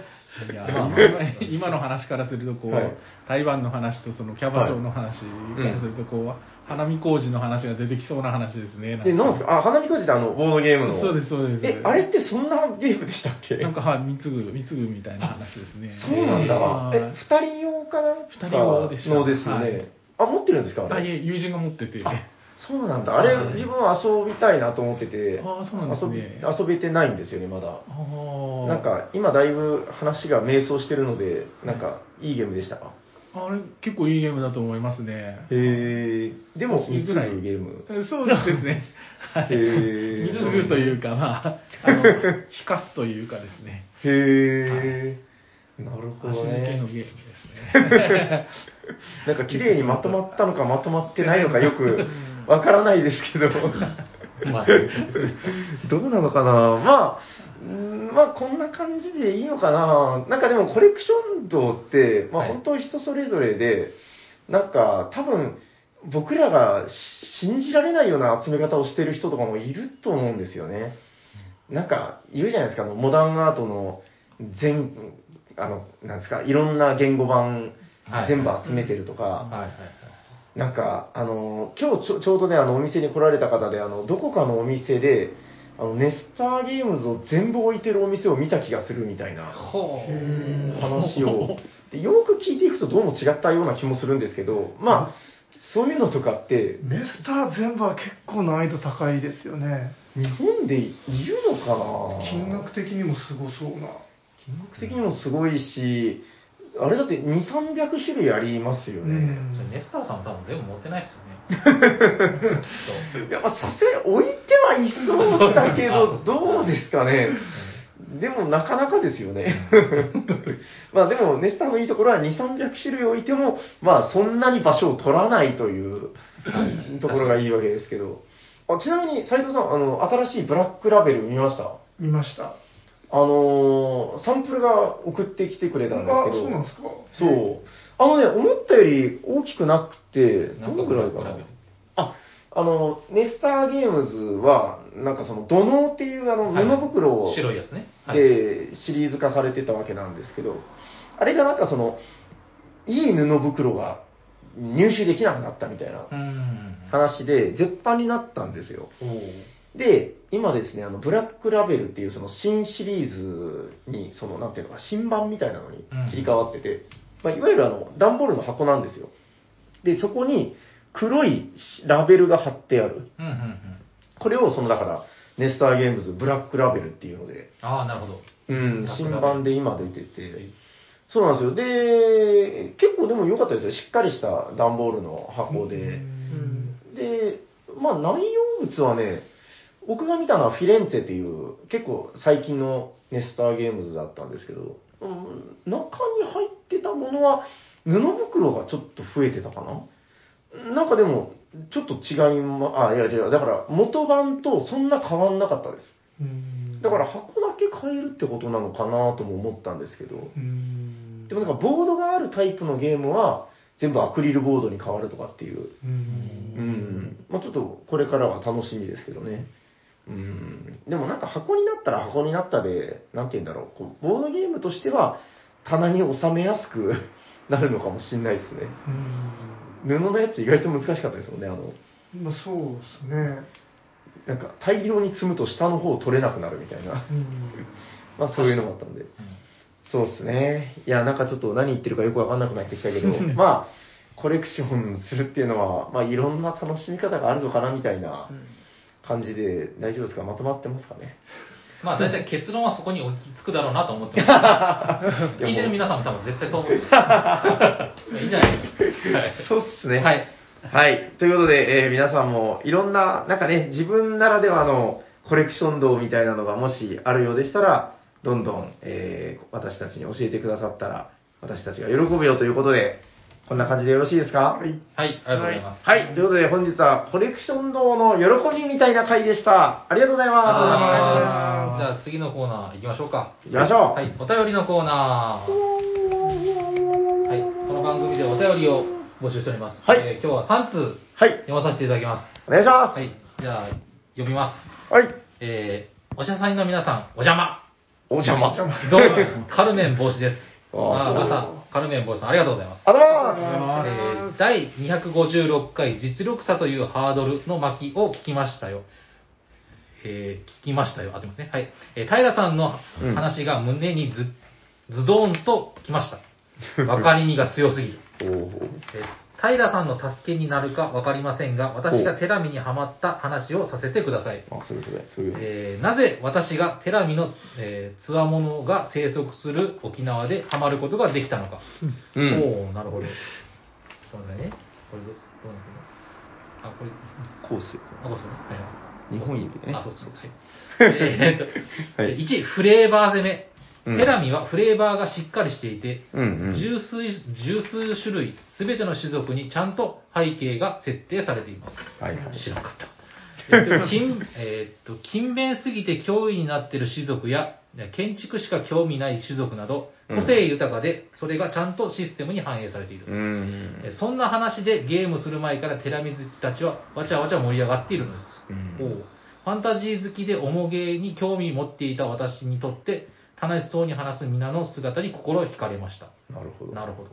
いや まあまあ今今の話からするとこう、はい台湾の話とそのキャバ嬢の話からするとこう、花見工事の話が出てきそうな話ですね。で、なんですか？あ、花見工事ってあの、ボードゲームの。そうですそうですえ、あれってそんなゲームでしたっけ？なんかはい貢ぐ貢ぐみたいな話ですね。そうなんだ。はいえ、二人用かな？二人用でしたのですよね。はいあ、持ってるんですか？あいえ友人が持ってて。あそうなんだ。あれ、はい自分は遊びたいなと思ってて、あそうなんですね遊び遊べてないんですよね、まだ。なんか、今だいぶ話が迷走してるので、なんか、いいゲームでしたか？あれ、結構いいゲームだと思いますね。へえ。でも、いぐらい3つのゲーム。えそうですね。はい。へー水ぐというか、まあ、あの、引かすというかですね。へえ。なるほ足どね。抜けのゲームですね。なんか綺麗にまとまったのかまとまってないのかよくわからないですけど。まあ、どうなのかな？まあ、うんまあこんな感じでいいのかな？なんかでもコレクション道って、まあはい。本当人それぞれで、なんか多分僕らが信じられないような集め方をしてる人とかもいると思うんですよね。なんか言うじゃないですか、あのモダンアートの全、あの、なんですか、いろんな言語版はい。全部集めてるとか、はいはいはい。なんか、あの、今日ちょちょうどね、あの、お店に来られた方で、あの、どこかのお店で、あの、ネスターゲームズを全部置いてるお店を見た気がするみたいな。話を、でよく聞いていくとどうも違ったような気もするんですけど、まあ、そういうのとかって、メスター全部は結構難易度高いですよね。日本でいるのかな？金額的にもすごそうな。金額的にもすごいし、あれだって2、300種類ありますよね。じゃあネスターさんも多分全部持ってないですよね。や、まあさすがに置いてはいそうだけど、どうですかね。でもなかなかですよね。まあでも、ネスターのいいところは2、300種類置いても、まあそんなに場所を取らないというところがいいわけですけど。あちなみに、斉藤さん、あの、新しいブラックラベル見ました？見ました。あのーサンプルが送ってきてくれたんですあ、けど。そうなんですか？そう。あのね、思ったより大きくなくて、とどのくらいかな？あ、あの、ネスターゲームズは、なんかその、土のうっていうあの、はい布袋を、白いやつね。はい。で、シリーズ化されてたわけなんですけど、あれがなんかその、いい布袋が入手できなくなったみたいなうん。話で、絶版になったんですよ。で、今ですね、あの、ブラックラベルっていうその新シリーズに、その、なんていうのか、新版みたいなのに切り替わってて、まあ、いわゆるあの、段ボールの箱なんですよ。で、そこに黒いラベルが貼ってある。うんうんうん。これを、その、だから、ネスターゲームズブラックラベルっていうので、ああ、なるほど。うん、新版で今出てて、そうなんですよ。で、結構でも良かったですよ。しっかりした段ボールの箱で。うんで、まあ内容物はね、僕が見たのはフィレンツェっていう結構最近のネスターゲームズだったんですけど、うん。中に入ってたものは布袋がちょっと増えてたかな？なんかでも、ちょっと違いま、あ、いや違う、だから元版とそんな変わんなかったです。うん。だから箱だけ変えるってことなのかなとも思ったんですけど、うん。でもなんかボードがあるタイプのゲームは全部アクリルボードに変わるとかっていう、うん。うん、まあちょっとこれからは楽しみですけどね。うん、でもなんか箱になったら箱になったで、なんて言うんだろう、こうボードゲームとしては棚に収めやすく なるのかもしれないですね。布のやつ意外と難しかったですもんね、あの、うんまあそうですね。なんか大量に積むと下の方取れなくなるみたいな、うん まあそういうのがあったんで。うんそうですね。いや、なんかちょっと何言ってるかよくわかんなくなってきたけど、まあ、コレクションするっていうのは、まあ、いろんな楽しみ方があるのかなみたいな感じで、大丈夫ですか？まとまってますかね？まあ大体結論はそこに落ち着くだろうなと思ってます。聞いてる皆さんも多分絶対そう思ってます。いいんじゃないですか。はいそうっすね。はい。はい。ということで、えー皆さんもいろんな、なんかね、自分ならではのコレクション道みたいなのがもしあるようでしたら、どんどん、えー私たちに教えてくださったら、私たちが喜ぶよということで、こんな感じでよろしいですか？はい。はい、ありがとうございます。はい。ということで、本日はコレクション道の喜びみたいな回でした。ありがとうございありがとうございまます。じゃあ次のコーナー行きましょうか。す。行きましょう。はい、お便りのコーナー。はい、この番組でお便りを募集しております。はいえー今日は3通はい。読まさせていただきます。お願いします。はい、じゃあ読みます。はい。えー、おしゃさんの皆さん、お邪魔。お邪魔。どうも、カルメン帽子です。あ ーあー、まさカルメン帽子さん、ありがとうございます。ありがとうございます。えー第256回実力差というハードルの巻を聞きましたよ。えー聞きましたよ。合ってますね。はい。えー平さんの話が胸にズ,、ズドーンときました。わかりみが強すぎる。えー平さんの助けになるか分かりませんが、私がテラミにハマった話をさせてください。あ、それそれ、そういう。えーなぜ私がテラミの、えー、つわものが生息する沖縄でハマることができたのか。うん。おおなるほど。そうだね。これど、どうなのあ、これ、コース。あ、こうするね。はいはい日本指でね。あ、そうそうそう。えーっと、はい1、フレーバー攻め。うんテラミはフレーバーがしっかりしていて、うんうん。十数十数種類、すべての種族にちゃんと背景が設定されています。はいはい。知らなかった。えっと、勤 えっと勤勉すぎて脅威になっている種族や、建築しか興味ない種族など、個性豊かで、それがちゃんとシステムに反映されている。うん。えそんな話でゲームする前からテラミ好きたちはわちゃわちゃ盛り上がっているのです。うんおうファンタジー好きで重ゲーに興味持っていた私にとって、楽しそうに話す皆の姿に心惹かれました。なるほど。なるほど。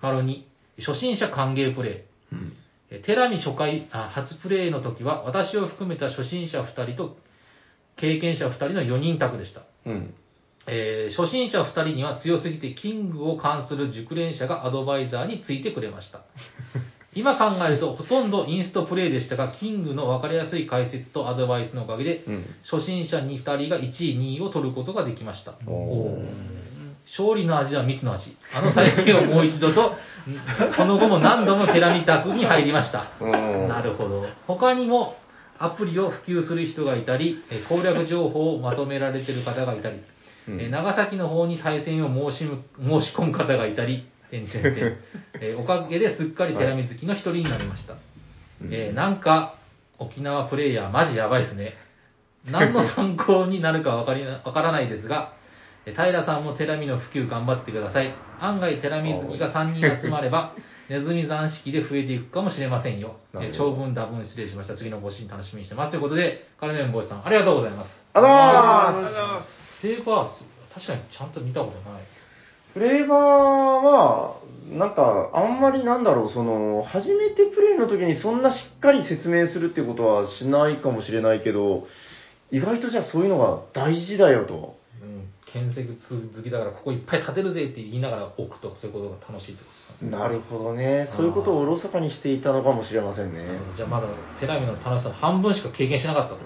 丸2、初心者歓迎プレイ。うん。えテラミ初回あ、初プレイの時は、私を含めた初心者2人と経験者2人の4人宅でした。うん。えー初心者2人には強すぎてキングを関する熟練者がアドバイザーについてくれました。今考えるとほとんどインストプレイでしたが、キングの分かりやすい解説とアドバイスのおかげで、うん。初心者に2人が1位、2位を取ることができました。勝利の味は蜜の味。あの体験をもう一度と、その後も何度もテラミ宅に入りました。うんなるほど。他にもアプリを普及する人がいたり、え攻略情報をまとめられている方がいたり、うんえ長崎の方に対戦を申しむ申し込む方がいたり、てんてんてんえ おかげですっかりテラミ好きの一人になりました。えーなんか、沖縄プレイヤーマジやばいですね。何の参考になるかわかりなわからないですが、えー平さんもテラミの普及頑張ってください。案外テラミ好きが3人集まれば、ネズミ残式で増えていくかもしれませんよ。えーなるほど長文多文失礼しました。次のご診楽しみにしてます。ということで、カルメンボイスさん、ありがとうございます。ありがとうございます。フレーバース、確かにちゃんと見たことない。フレーバーは、なんか、あんまりなんだろう、その、初めてプレイの時にそんなしっかり説明するってことはしないかもしれないけど、意外とじゃあそういうのが大事だよと。うん、建設好きだからここいっぱい建てるぜって言いながら置くとそういうことが楽しいってことですかなるほどね。そういうことをおろそかにしていたのかもしれませんね。うんじゃあまだテラミの楽しさの半分しか経験しなかったと。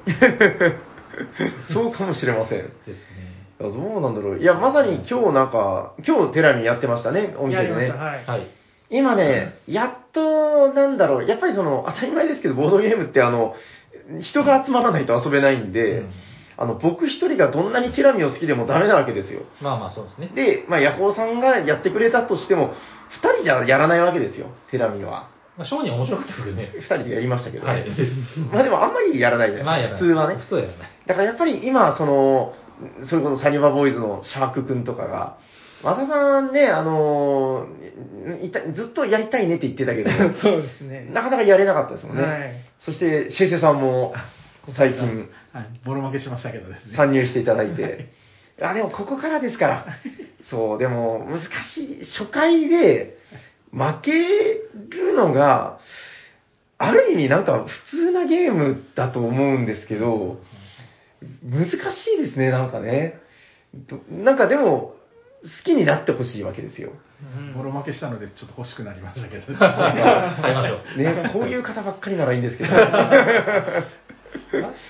そうかもしれません。いですね。やどうなんだろう。いや、まさに今日なんか、今日テラミやってましたね、お店でねやりました。。はい。はい。今ね、やっと、なんだろう、やっぱりその、当たり前ですけど、ボードゲームってあの、人が集まらないと遊べないんで、うんあの、僕一人がどんなにティラミを好きでもダメなわけですよ。まあまあそうですね。で、まあ、ヤホーさんがやってくれたとしても、二人じゃやらないわけですよ、ティラミは。まあ、商人面白かったですけどね。二人でやりましたけど、はい。まあでもあんまりやらないじゃないまあやらない普通はね。普通はやらない。だからやっぱり今、その、それこそサニバボーイズのシャークくんとかが、マサさんね、あのいたずっとやりたいねって言ってたけど、そうですね。なかなかやれなかったですもんね。はい。そして、シェイセさんも最近はい、ボロ負けしましたけどですね。参入していただいて、あ、でもここからですから。そう、でも難しい。初回で負けるのが、ある意味なんか普通なゲームだと思うんですけど、難しいですね、なんかね。どなんかでも、好きになってほしいわけですよ。ボロ負けしたのでちょっと欲しくなりましたけど。買いましょう。ね、こういう方ばっかりならいいんですけど。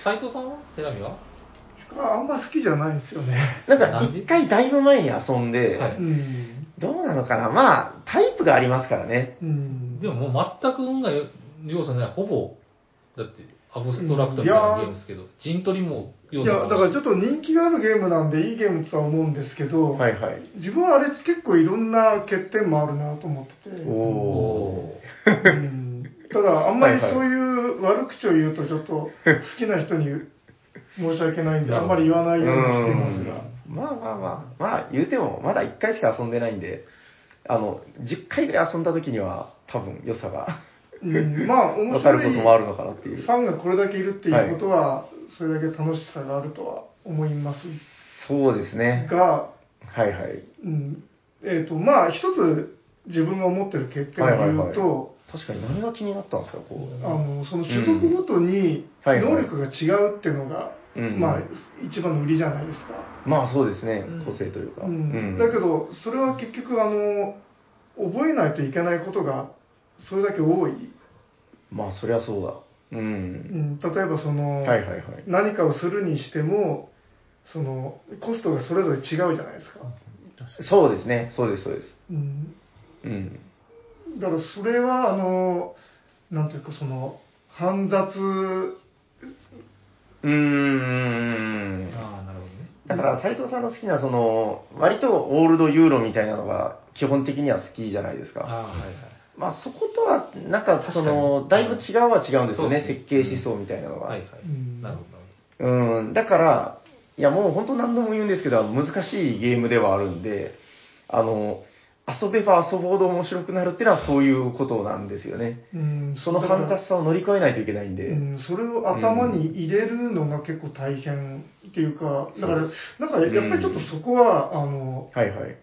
斎藤さんは？テラミは？あんま好きじゃないんですよね。なんか一回だいぶ前に遊んで。どうなのかなまあ、タイプがありますからね。うん。でももう全く運が要素ない。ほぼ、だって、アブストラクトみたいなゲームですけど、陣取りもいや、だからちょっと人気があるゲームなんでいいゲームとは思うんですけど、はいはい。自分はあれ結構いろんな欠点もあるなと思ってて。おおー。ーうんただ、あんまりそういう悪口を言うとちょっと好きな人に申し訳ないんで、あんまり言わないようにしていますが。まあまあまあ、まあ言うても、まだ1回しか遊んでないんで、あの、10回ぐらい遊んだ時には、多分良さがうん、まあ、面分かる白いこともあるのかなっていうフ。ァンがこれだけいるっていうことは、それだけ楽しさがあるとは思いますそうですね。が、はいはい。うん、えっ、と、まあ、一つ自分が思ってる欠点を言うと、はいはいはい確かに何が気になったんですか、こう。あのその種族ごとにはいはい能力が違うっていうのが、うんまあ、一番の売りじゃないですか。まあそうですねうん、個性というか。うんうんだけど、それは結局あの、覚えないといけないことがそれだけ多い。まあ、そりゃそうだ。う。うんん、例えばその、はいはいはい。何かをするにしても、その、コストがそれぞれ違うじゃないですか。そうですね。そうです、そうです。うん。うん。だからそれは、あの、なんていうか、その、煩雑、うーん。ああ、なるほどね。だから、斉藤さんの好きな、その、割とオールドユーロみたいなのが、基本的には好きじゃないですか。ああ、はいはい。まあ、そことは、なんか、その、だいぶ違うは違うんですよね、設計思想みたいなのは。はいなるほど、なるうん、だから、いや、もう本当何度も言うんですけど、難しいゲームではあるんで、あの、遊べば遊ぼうと面白くなるっていうのはそういうことなんですよね。うん、その煩雑さを乗り越えないといけないんで。うん、それを頭に入れるのが結構大変っていうか、だから、なんかやっぱりちょっとそこは、あの、はいはい。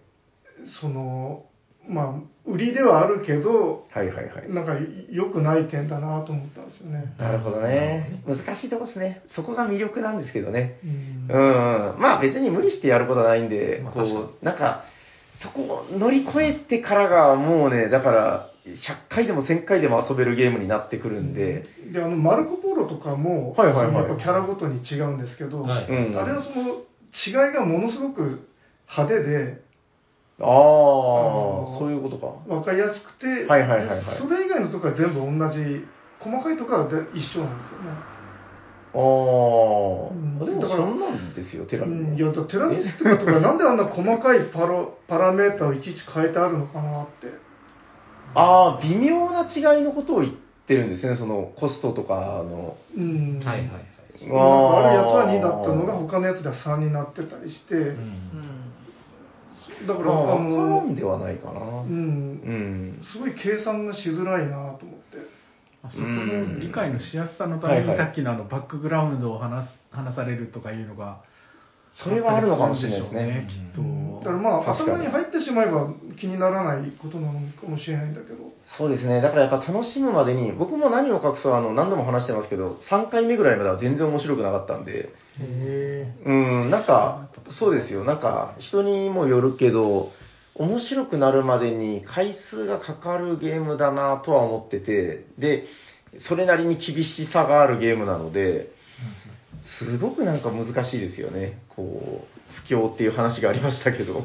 その、まあ、売りではあるけど、はいはいはい。なんか良くない点だなと思ったんですよね。なるほどね。難しいとこですね。そこが魅力なんですけどね。うんうん。まあ別に無理してやることはないんでまあ、こう、なんか、そこを乗り越えてからがもうね、だから、100回でも1000回でも遊べるゲームになってくるんで、で、あの、マルコ・ポロとかも、はいはいはいやっぱキャラごとに違うんですけど、はいうん。あれはその違いがものすごく派手で、ああ、のそういうことか。わかりやすくて、はいはいはいはいでそれ以外のところは全部同じ、細かいところはで一緒なんですよね。ああ、んでもだからそんなんですよ、テラミうん、いや、テラミスとかとか、なんであんな細かいパロパラメータをいちいち変えてあるのかなって。ああ、微妙な違いのことを言ってるんですね、そのコストとかの。うん。はいはいはい。なんかあるやつは2だったのが、他のやつでは3になってたりして、うんうんだから、まあ、あわからのん、ではないかな。う、うんん。すごい計算がしづらいなと思って。あそこの理解のしやすさのためにはいはいさっきのあのバックグラウンドを話す話されるとかいうのがそれはあるのかもしれないですね。きっと。だからまあ、頭に入ってしまえば気にならないことなのかもしれないんだけど。そうですね。だからやっぱ楽しむまでに、僕も何を隠そう、あの、何度も話してますけど、3回目ぐらいまでは全然面白くなかったんで、へうん、なんか、そうですよ。なんか、人にもよるけど、面白くなるまでに回数がかかるゲームだなとは思ってて、で、それなりに厳しさがあるゲームなので、すごくなんか難しいですよね。こう、不況っていう話がありましたけど。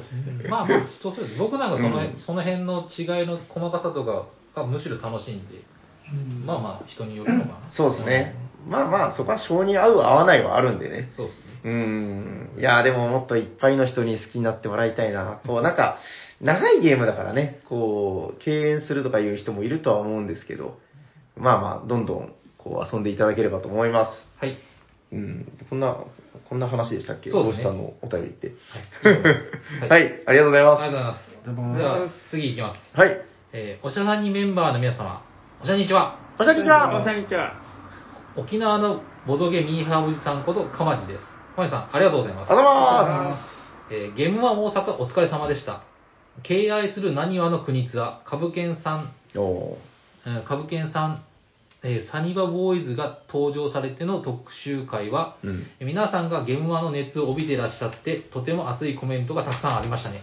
まあまあ、そうです。僕なんかその,、うんその辺の違いの細かさとかがむしろ楽しいんで、うんまあまあ人によるのかな。そうですね。まあまあ、そこは性に合う合わないはあるんでね。そうですね。うん。いや、でももっといっぱいの人に好きになってもらいたいな。こう、なんか、長いゲームだからね、こう、敬遠するとかいう人もいるとは思うんですけど、まあまあ、どんどん、こう、遊んでいただければと思います。はい。うん。こんな、こんな話でしたっけ？そうですねさんのお便りって。はい。はい、ありがとうございまありがとうございます。ありがとうございでますは、次いきます。す。はい。えー、おしゃさんにメンバーの皆様、おしゃにちは。おしゃにちはおさにちは。沖縄のボドゲミーハーおじさんことかまじです。かまじさん、ありがとうございます。ありがとうございまえーゲームは大阪お疲れ様でした。敬愛するなにわの国ツアー、株券さん、す。おーえー株券さん、えーサニバボーイズが登場されての特集会は、うん。えー皆さんがゲームワの熱を帯びていらっしゃって、とても熱いコメントがたくさんありましたね。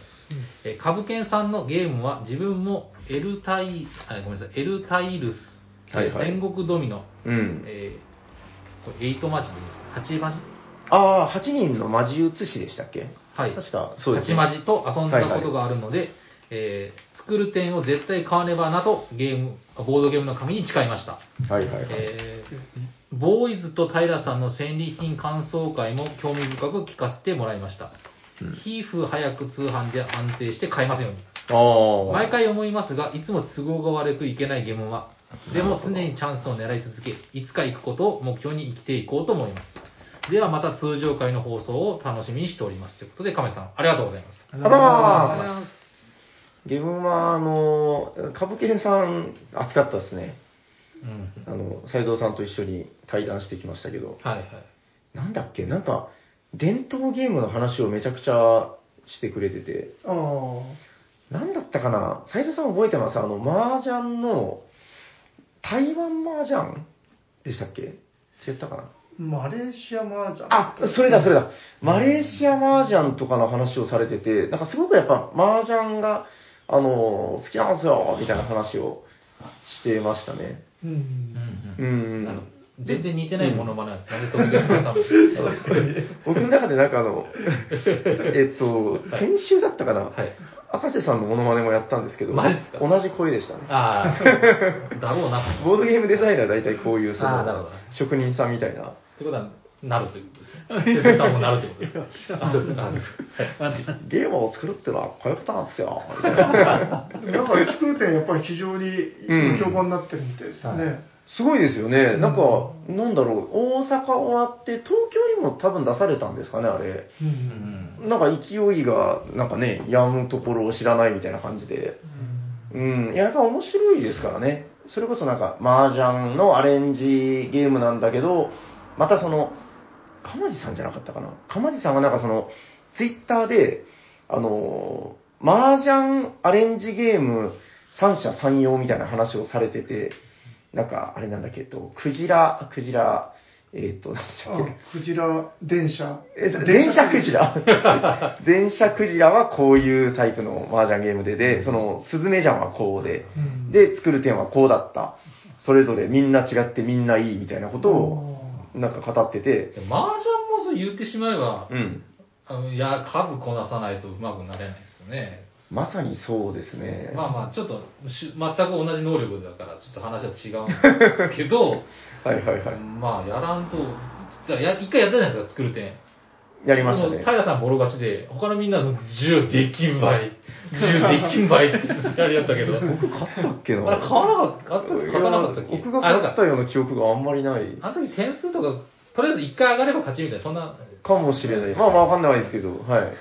えー株券さんのゲームは自分もエルタイ、あごめんなさい、エルタイルス、はいはい戦国ドミノ、うん。えーこれ8マジでいいですか ?8 マジ？ああ、8人のマジ写しでしたっけ？はい。確か、そうです、8マジと遊んだことがあるので、えー作る点を絶対買わねばなとゲーム、ボードゲームの紙に誓いました。はいはいはい。えーボーイズと平さんの戦利品感想会も興味深く聞かせてもらいました。うん皮膚早く通販で安定して買えますように。ああ。毎回思いますが、いつも都合が悪くいけないゲームは、でも常にチャンスを狙い続け、いつか行くことを目標に生きていこうと思います。ではまた通常回の放送を楽しみにしております。ということで、亀さん、ありがとうございます。ありがとうございますがとうございますゲームは、あの、株券さん、熱かったですね。うん。あの、斉藤さんと一緒に対談してきましたけど、はいはい。なんだっけ、なんか、伝統ゲームの話をめちゃくちゃしてくれてて、ああ。なんだったかな、斉藤さん覚えてます？あの、麻雀の、台湾麻雀？でしたっけ？違ったかな？マレーシア麻雀。あ、それだ、それだ。マレーシア麻雀とかの話をされてて、なんかすごくやっぱ麻雀が、あの、好きなんですよ、みたいな話をしてましたね。うんうんううん全然似てないものまねは、なんで時々さんも。僕の中でなんかあの、えっと、先週だったかな、はい。赤瀬さんのモノマネもやったんですけど、同じ声でしたね。ああ、だろうな。ボードゲームデザイナーは大体こういうその職人さんみたいな。ってことは、なるということですね。さんもなるということです。あそうですゲームを作るってのはこういうことなんですよ。な なんか作る点やっぱり非常に評判になってるみたいですよね。うんすごいですよね。なんか、なんだろう、大阪終わって、東京にも多分出されたんですかね、あれ。うんうんなんか勢いが、なんかね、やむところを知らないみたいな感じで。うん、やっぱ面白いですからね。それこそなんか、麻雀のアレンジゲームなんだけど、またその、かまじさんじゃなかったかな。かまじさんがなんかその、ツイッターで、あの、麻雀アレンジゲーム三者三様みたいな話をされてて、なんか、あれなんだっけ、えっと、クジラ、クジラ、えっと、なんでしたっけあ、クジラ、電車。えっと、電車クジラ 電車クジラはこういうタイプの麻雀ゲームで、で、その、スズメジャンはこうで、うんで、作る点はこうだった。それぞれみんな違ってみんないいみたいなことを、なんか語ってて、で麻雀もそう言ってしまえば、うん。あのいや、数こなさないとうまくなれないですよね。まさにそうですね。まあまあ、ちょっとし全く同じ能力だから、ちょっと話は違うんですけど、はいはいはい。まあ、やらんと、じゃあや一回やったじゃないですか、作る点。やりましたね。平さんボロ勝ちで、他のみんな10できんばい、10できんばいってやりやったけど、僕勝ったっけな？あれ買わなかった勝たなかったっけ？や僕があ勝ったような記憶があんまりない。あの時点数とか、とりあえず1回上がれば勝ちみたいな、そんな、かもしれない。まあまあわかんないですけど、はい。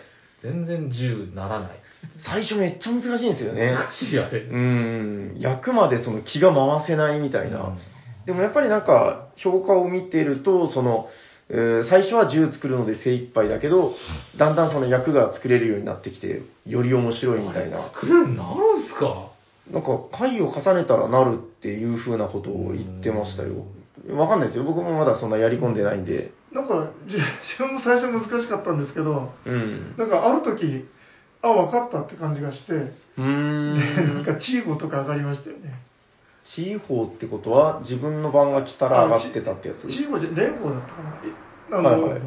全然10ならない。最初めっちゃ難しいんですよね。難しいあれ。うん、役までその気が回せないみたいな。うんでもやっぱりなんか、評価を見てると、その、えー最初は銃作るので精一杯だけど、だんだんその役が作れるようになってきて、より面白いみたいな。作れるようになるんすか？なんか、回を重ねたらなるっていう風なことを言ってましたよ。わかんないですよ。僕もまだそんなやり込んでないんで。なんか、じ自分も最初難しかったんですけど、うん。なんかある時、あ、分かったって感じがして、うーん。でなんかチーゴとか上がりましたよね。チーホーってことは、自分の番が来たら上がってたってやつ？チーゴじゃ、連合だったかな。あの、はいはい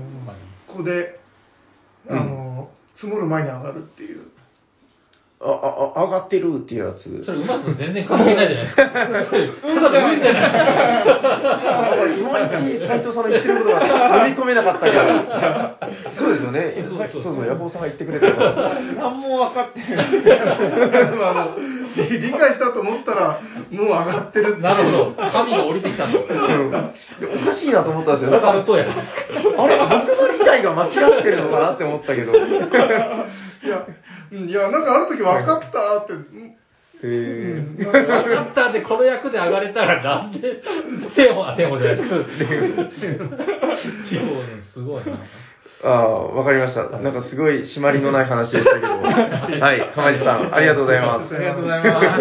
ここで、あの、積もる前に上がるっていう。あ、あ、あ上がってるっていうやつ。それうまさと全然関係ないじゃないですか。そ れただで売るんじゃないですか。いまいち斉藤さんの言ってることが飲み込めなかったけど。そうですよね。そうそうそうそう、ヤホーさんが言ってくれたから。何も分かってない。あの理理解したと思ったら、もう上がってるってなるほど。神が降りてきたと。うんでおかしいなと思ったんですよ。なんか。あれ、僕の理解が間違ってるのかなって思ったけど。へいや、うんいや、なんかある時分かったって、うんえ。分かったで、この役で上がれたらなんで、天保、あ、天保じゃないですか。地方のすごいな。ああ、わかりました。なんかすごい締まりのない話でしたけど。はい、浜地さん、ありがとうございます。ありがとうございます。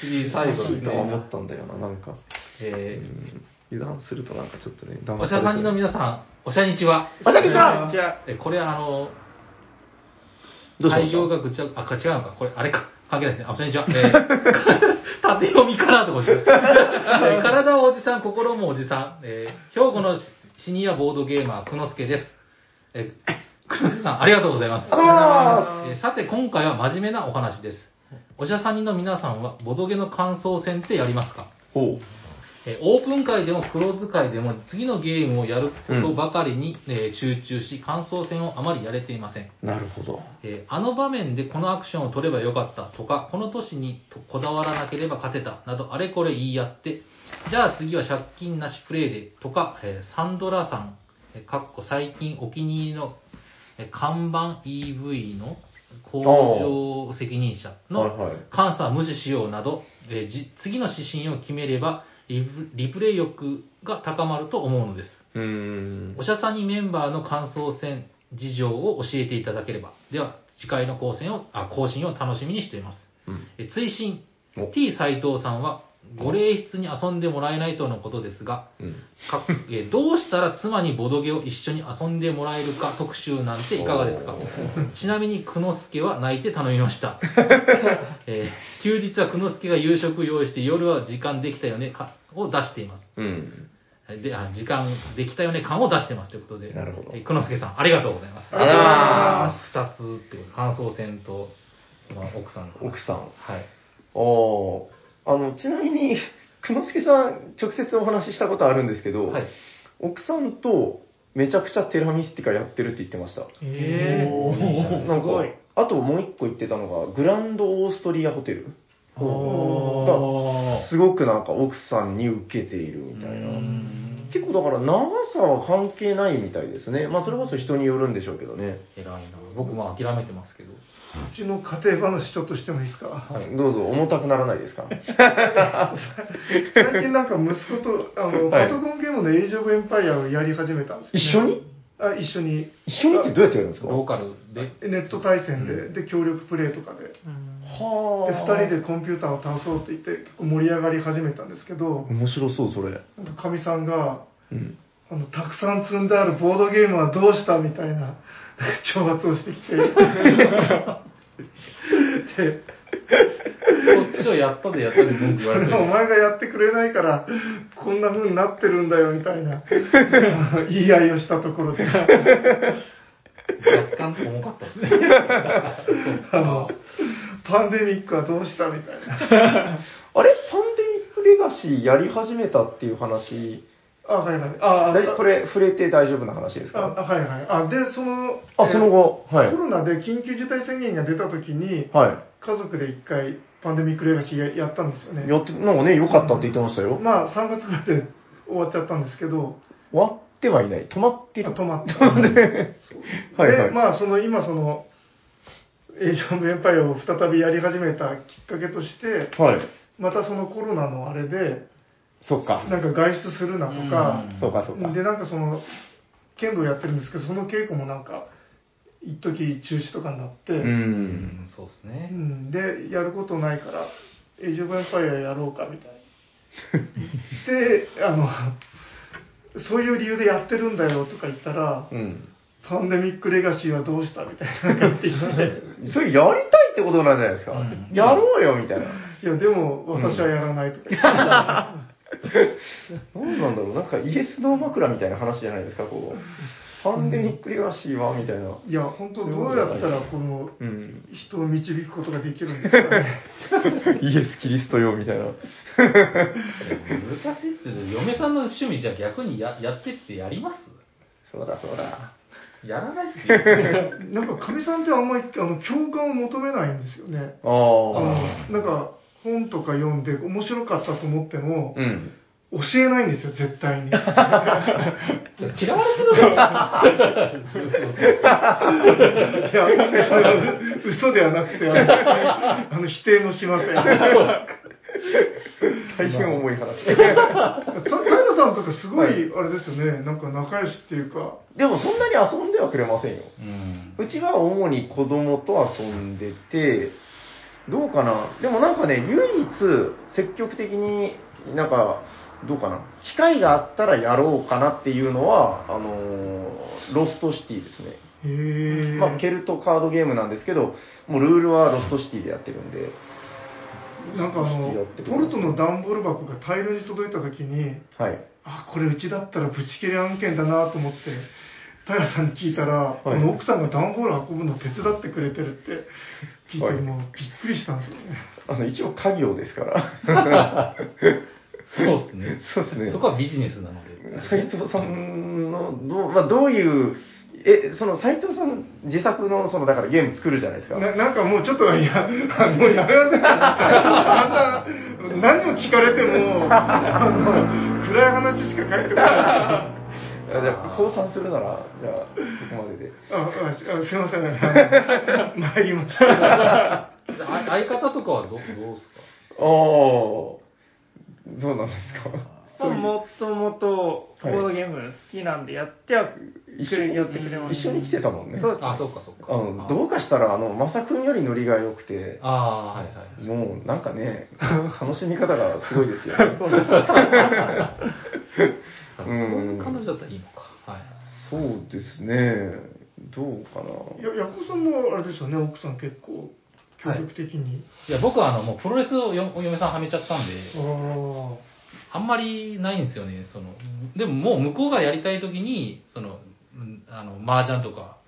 次、最後いいとは思。ったんだよな、なんか。えうん油断するとなんかちょっとね、ー、おしゃさんにの皆さん、おしゃにちは。おしゃにちはえ、これあの、どうしました開業がぐちゃ、あ、違うのか。これ、あれか。関係ないですね。あ、こんにちは。えー縦読みかなと思って。えー体はおじさん、心もおじさん。えー兵庫のシニアボードゲーマー、くのすけです。えー、くのすけさん、ありがとうございます。ありがとうございまえーさて、今回は真面目なお話です。おしゃさんにの皆さんは、ボドゲの感想戦ってやりますか？ほえーオープン会でもクローズ会でも次のゲームをやることばかりに、えー集中し、感想戦をあまりやれていません。う。なるほど。えーあの場面でこのアクションを取ればよかったとか、この年にとこだわらなければ勝てたなど、あれこれ言い合って、じゃあ次は借金なしプレイでとか、えーサンドラさん、えーかっこ最近お気に入りの、えー看板 EV の工場責任者の監査は無視しようなど、え次の指針を決めればリプ、レイ欲が高まると思うのです。お。しゃさんにメンバーの感想戦事情を教えていただければ。では、次回の更新を、あ、更新を楽しみにしています。うんえ追伸お、T 斎藤さんは、ご霊室に遊んでもらえないとのことですが、うん。かえーどうしたら妻にボドゲを一緒に遊んでもらえるか特集なんていかがですか？ちなみに久之助は泣いて頼みました。えー休日は久之助が夕食用意して夜は時間できたよねかを出しています。うん。であ時間できたよね感を出してますということで、なるほどえー久之助さんありがとうございます。あら二つってこと、感想戦と、まあ、奥さんの話奥さん。はい。おあの、ちなみに、久之助さん、直接お話ししたことあるんですけど、はい。奥さんとめちゃくちゃテラミスティカやってるって言ってました。えおーなんかすごい、あともう一個言ってたのが、グランドオーストリアホテルあが、すごくなんか奥さんに受けているみたいな。結構だから長さは関係ないみたいですね。まあそれこそ人によるんでしょうけどね。偉いな。僕も諦めてますけど。うちの家庭話ちょっとしてもいいですか？はい。どうぞ重たくならないですか？最近なんか息子とあの、はいパソコンゲームのエイジオブエンパイアをやり始めたんですよ、一緒に？あ一緒に。一緒にってどうやってやるんですか？ローカルで。ネット対戦で、で協力プレイとかで。では2人でコンピューターを倒そうって言って結構盛り上がり始めたんですけど面白そう、それ。なんかかみさんがうん。あのたくさん積んであるボードゲームはどうしたみたいな 挑発をしてきて。でこっちをやったでやったで文句言われてる。それお前がやってくれないからこんな風になってるんだよみたいな。言い合いをしたところで。若干重かったですね。あのパンデミックはどうしたみたいな。あれ？パンデミックレガシーやり始めたっていう話、あはいはい。あこれ触れて大丈夫な話ですあかはいはい。あでそのあ、その後、はい。コ。ロナで緊急事態宣言が出た時には家族で一回パンデミックレガシーややったんですよねい。やって、なんかね、良かったって言ってましたよ。まあ3月ぐらいで終わっちゃったんですけど終わってはいない。止まってる。止まって はいはいでまあその今そのエイジオブエンパイアを再びやり始めたきっかけとしてはい。またそのコロナのあれでそっか。なんか外出するなとかうんそうか、そうか。でなんかその剣道やってるんですけどその稽古もなんか一時中止とかになって、う。うんん、そうですうね。んでやることないからエイジオブエンパイアやろうかみたい であのそういう理由でやってるんだよとか言ったらうん。パンデミックレガシーはどうしたみたいな感じで それやりたいってことなんじゃないですか。うんやろうよ、みたいな。いやでも私はやらないとか言って、何なんだろう、なんかイエスノー枕みたいな話じゃないですか、こう。パンデミックレガシーはみたいな。いや本当どうやったらこのうん。人を導くことができるんですかね イエス・キリストよ、みたいな。難しいっすけど、嫁さんの趣味じゃあ逆にややってってやります？そうだ、そうだ。やらないっすよ。なんかかみさんってあんまりあの共感を求めないんですよねああ。なんか本とか読んで面白かったと思っても、うん。教えないんですよ絶対に嫌われてる いやそれはう嘘ではなくてあの否定もしません大変重い話。た平さんとかすごいあれですよね、なんか仲良しっていうかでもそんなに遊んではくれませんよ。うん。うちは主に子供と遊んでて、どうかな。でもなんかね、唯一積極的になんか、どうかな？機会があったらやろうかなっていうのは、あのーロストシティですね。へえ、まあ、ケルトカードゲームなんですけど、もうルールはロストシティでやってるんで、なんかあのポルトの段ボール箱が大量に届いた時にはい。あこれうちだったらブチ切れ案件だなと思って平さんに聞いたら、はいあの奥さんが段ボール運ぶの手伝ってくれてるって聞いて、はいもうびっくりしたんですよねあの、一応家業ですから。そうですね。そうですね。そこはビジネスなので。斉藤さんのどう,、まあ、どういう、え、その斉藤さん自作の、その、だからゲーム作るじゃないですか。ななんかもうちょっといやもうやめませんかあんな何を聞かれてもあの暗い話しか返ってこないあじゃあ、降参するなら、じゃあ、ここまでで。ああすいません参りました あ相方とかはどどうですか？ああ、どうなんですか？そうもともとボードゲーム好きなんでやっては一緒にやってくれうん一緒に来てたもんね。そうですあ、そうかそうか。うん、どうかしたら、あの、まさくんよりノリが良くて、ああ、はいはい。もうなんかね、楽しみ方がすごいですよね。そういう彼女だったらいいのか。はい。そうですね。どうかな。やヤコさんもあれですよね、奥さん結構協力的に。いや、僕はあの、もうプロレスをよお嫁さんはめちゃったんで、ああんまりないんですよね。その、でももう向こうがやりたい時に、その、うんあの、麻雀とか、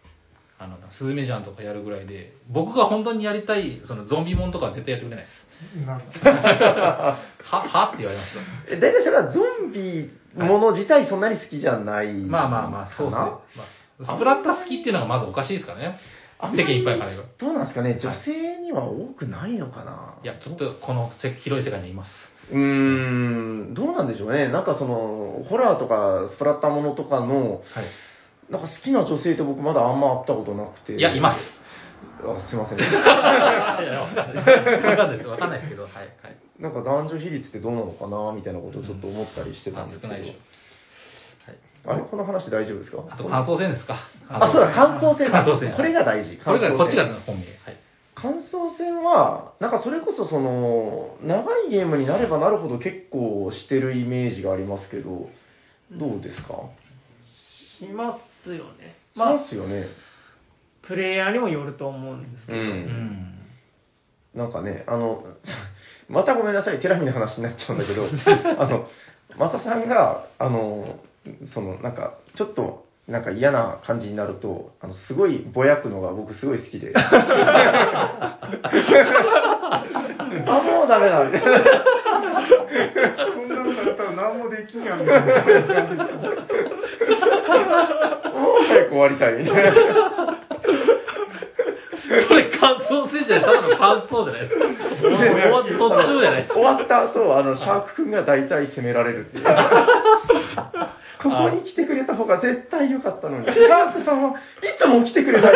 あの、スズメジャンとかやるぐらいで、僕が本当にやりたい、そのゾンビもんとかは絶対やってくれないです。あ、なるほど。は、は？って言われました。え、大体それはゾンビもの自体そんなに好きじゃない。まあまあまあ、そうですね。かまあ、スプラッタ好きっていうのがまずおかしいですからね。世間いっぱいから。どうなんですかね、女性には多くないのかな？いや、ちょっとこのせ広い世界にいます。うーん、どうなんでしょうね？なんかその、ホラーとかスプラッターものとかの、はい。なんか好きな女性って僕まだあんま会ったことなくて。いや、います。あすいません。いや、わかんないです。わかんないです。けど、はい。はい。なんか男女比率ってどうなのかな？みたいなことをちょっと思ったりしてたあんですけど。少ないでしょ。あれ？この話大丈夫ですか？あと、感想戦ですか？あ、そうだ、感想戦だ感想戦。これが大事。これが、感想戦こっちが本命。はい。感想戦は、なんかそれこそその、長いゲームになればなるほど結構してるイメージがありますけど、どうですか？しますよね。しまあま、すよね。プレイヤーにもよると思うんですけう。ど、うんん。なんかね、あの、またごめんなさい、テラミの話になっちゃうんだけど、あの、マサさんが、あの、その、なんか、ちょっと、なんか嫌な感じになると、あの、すごいぼやくのが僕すごい好きで。あ、もうダメだ、みたいな。そんなのされたら何もできんやんみたいな。もう早く終わりたい、みたいな。それ感想戦じゃない、ただの感想じゃないですか。終わっ途中じゃないですか。終わった後、あの、シャーク君が大体責められるっていう。ここに来てくれた方が絶対良かったのに、シャークさんはいつも来てくれない。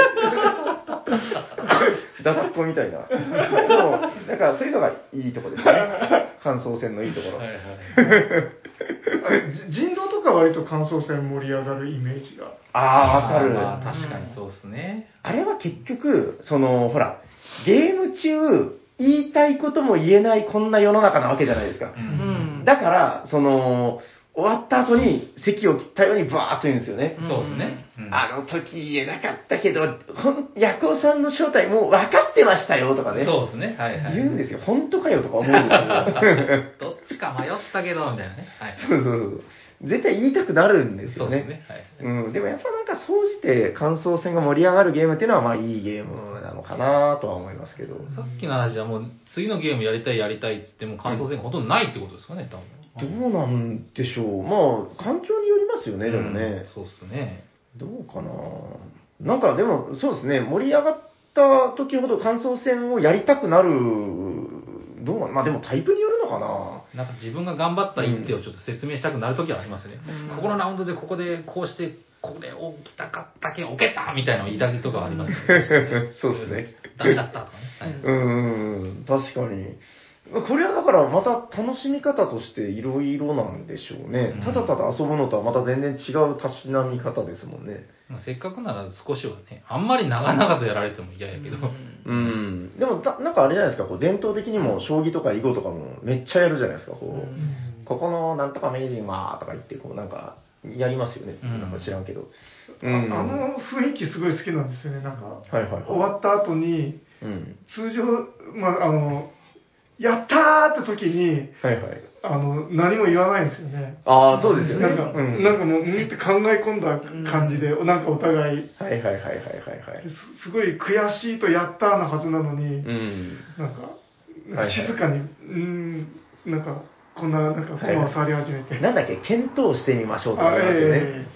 ダダっ子みたいな。でも、だからそういうのがいいとこですね。感想戦のいいところ。はいはい。人狼とか割と感想戦盛り上がるイメージが。あー、わかる。まあ、確かにそうですね。あれは結局、その、ほら、ゲーム中、言いたいことも言えないこんな世の中なわけじゃないですかう。。うんん。だから、その、終わった後に席を切ったようにバーっと言うんですよね。そうですね。うんあの時言えなかったけど、ほん、ヤコウさんの正体もう分かってましたよとかね。そうですね。はいはい。言うんですよ。本当かよとか思うんですよ。どっちか迷ったけど、みたいなね。はい。そうそうそう。絶対言いたくなるんですよね。そうですね。はい。うん、でもやっぱなんか総じて感想戦が盛り上がるゲームっていうのはまあいいゲームなのかなとは思いますけど。さっきの話はもう、次のゲームやりたいやりたいっつっても感想戦がほとんどないってことですかね、多分。どうなんでしょう。まあ、環境によりますよね、でもね。うんそうっすね。どうかななんかでも、そうですね、盛り上がった時ほど感想戦をやりたくなる、どうなまあでもタイプによるのかななんか自分が頑張った一手をちょっと説明したくなるときはありますね。うんここのラウンドでここでこうして、ここで起きたかったけど、置けたみたいな言いたいとかはありますね。そうですね。ダメだったとかね。はい、うーん、確かに。これはだからまた楽しみ方としていろいろなんでしょうねうん。ただただ遊ぶのとはまた全然違うたしなみ方ですもんね。まあせっかくなら少しはね、あんまり長々とやられても嫌やけど。うん。でもた、なんかあれじゃないですか、こう伝統的にも将棋とか囲碁とかもめっちゃやるじゃないですか、こう。ここのなんとか名人はとか言って、こうなんか、やりますよね。うんなんか知らんけど。ああの雰囲気すごい好きなんですよね、なんか。はいはいはい終わった後に、うん。通常、まあ、あの、やったーって時に、はいはい。あの、何も言わないんですよね。ああ、そうですよね。なんか、うん。なんかもう、うんって考え込んだ感じで、なんかお互い、はいはいはいはいはいはい。すすごい悔しいとやったーなはずなのに、うん。なんか、はいはい静かに、うーん、なんか、こんな、なんか、駒を触り始めて。なんだっけ、検討してみましょうとかあ言いますよね。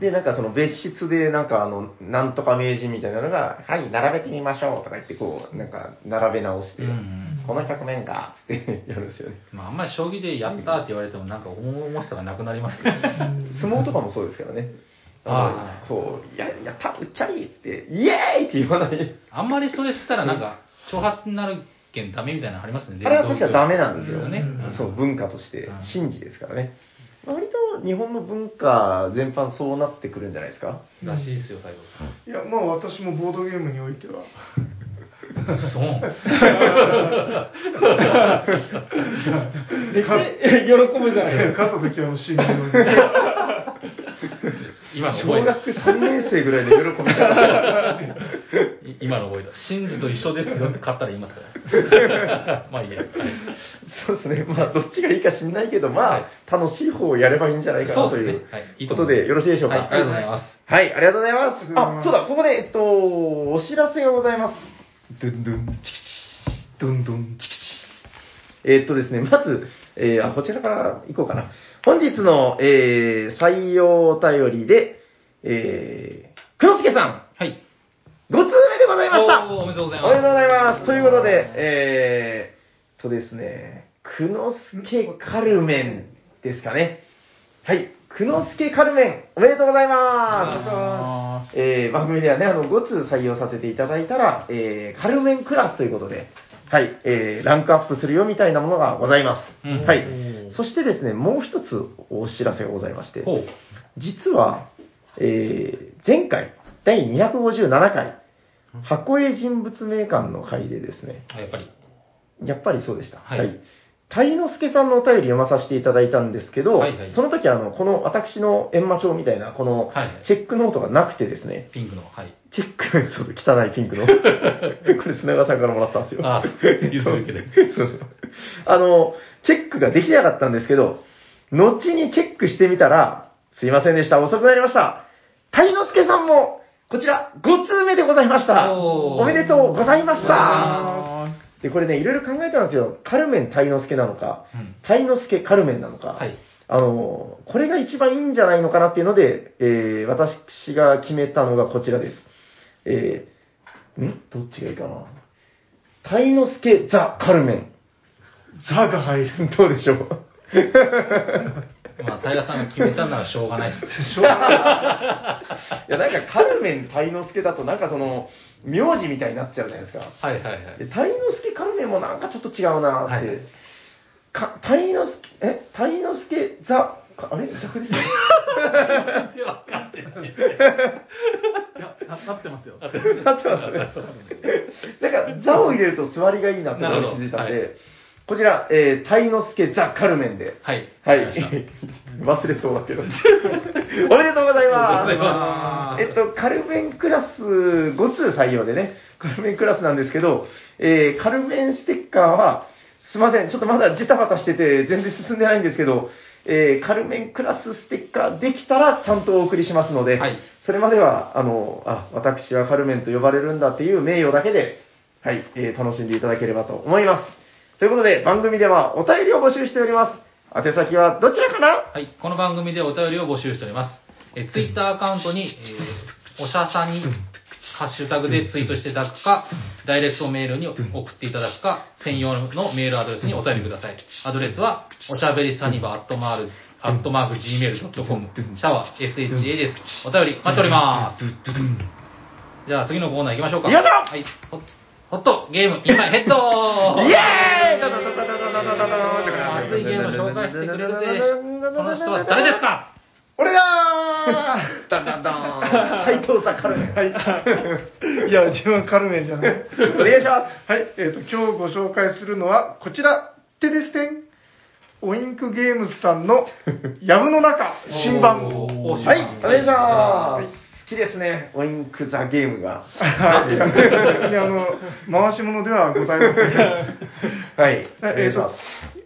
で、なんかその別室で、なんかあの、なんとか名人みたいなのが、はい、並べてみましょうとか言って、こう、なんか、並べ直して、うんこの局面か、つってやるんですよね。まあ、あんまり将棋でやったって言われてもなんか重さがなくなりますけどね。ー相撲とかもそうですからね。あーのこう、や、やった、うっちゃりって、イエーイって言わない。あんまりそれしたらなんか、挑発になるけんダメみたいなのありますね。あれは確かダメなんですよ。ね。うんそう、文化としてうん、神事ですからね。割とは日本の文化全般そうなってくるんじゃないですか？らしいっすよ、最後。いや、まあ私もボードゲームにおいては。そう。めっちゃ喜ぶじゃないですか。勝った時はもう死ぬように。今小学3年生ぐらいの喜び方。た。い今の覚えた。シンジと一緒ですよって買ったら言いますから。まあいいや。はいそうですね。まあ、どっちがいいか知んないけど、まあ、楽しい方をやればいいんじゃないかなということでよろしいでしょうか。はいありがとうございます。はい、ありがとうございます。あ、そうだ、ここで、えっと、お知らせがございます。ドゥンドゥン、チキチキ、ドゥンドゥン、チキチキ。えっとですね、まず、えーあ、こちらから行こうかな。本日の、えー採用お便りで、えー、くのすけさん、はい。5通目でございました。おめでとうございおめでとうごまざいます。ということで、えー、とですね、くのすけカルメンですかね。はい、くのすけカルメン、おめでとうございます。あえー、番組ではね、あの、5通採用させていただいたら、えー、カルメンクラスということで、はい、えー、ランクアップするよみたいなものがございます。うんはい。そしてですね、もう一つお知らせがございまして。実は、えー前回、第257回、箱絵人物名鑑の回でですね、あやっぱり。やっぱりそうでした。はい鯛之助さんのお便り読まさせていただいたんですけど、はいはいその時あの、この私の閻魔帳みたいな、このはいはいチェックノートがなくてですね、ピンクの。はい。チェック、そう汚いピンクの。これ砂川さんからもらったんですよ。あ譲る受けでそうそうあの、チェックができなかったんですけど、後にチェックしてみたら、すいませんでした。遅くなりました。鯛之助さんも、こちら、5通目でございました。おめでとうございました。あで、これね、いろいろ考えたんですよ。カルメン鯛之助なのか、うん。鯛之助カルメンなのか。はい。あの、これが一番いいんじゃないのかなっていうので、えー、私が決めたのがこちらです。えー、ん？どっちがいいかな？鯛之助ザ・カルメン。ザが入る。どうでしょう？まあ、平さんが決めたならしょうがないです。しょうがな いや、なんかカルメン鯛之助だとなんかその、名字みたいになっちゃうじゃないですか。はいはいはい。で鯛之助カルメンもなんかちょっと違うなーって。はいか鯛之助、え？鯛之助ザ、かあれ？逆ですよ。分かってない。や、ななってますよ。なってますね。なんか、ザを入れると座りがいいなってなるほど気づいたんで、はこちら、えー、鯛之助ザ・カルメンで。はい。はい。忘れそうだけど。おめでとうございます。おめでとうございまえっと、カルメンクラス5通採用でね、カルメンクラスなんですけど、えー、カルメンステッカーは、すいません、ちょっとまだジタバタしてて全然進んでないんですけど、えー、カルメンクラスステッカーできたらちゃんとお送りしますので、はいそれまでは、あの、あ、私はカルメンと呼ばれるんだっていう名誉だけで、はい、えー楽しんでいただければと思います。ということで、番組ではお便りを募集しております。宛先はどちらかな？はい。この番組でお便りを募集しております。えー、ツイッターアカウントに、えー、おしゃさに、ハッシュタグでツイートしていただくか、ダイレクトメールに送っていただくか、専用のメールアドレスにお便りください。アドレスは、おしゃべりサニバアットマーク、アットマーク gmail.com、シャワー SHA です。お便り待っております。じゃあ次のコーナー行きましょうか。はい。ホホットゲーム、今ヘッドイエーイ熱いゲームを紹介してくれるぜ。その人は誰ですか？俺だダンダンダン。はい、どうぞ、カルメン。はい。ーいや、自分はカルメンじゃない。お願いします。はい、えっ、と、今日ご紹介するのは、こちら、テレステン。オインクゲームズさんの、ヤブの中、新版。はい、お願いしまはいす。好きですね、オインクザゲームが。はい、あの、回し物ではございません。はい、えっ、といします。、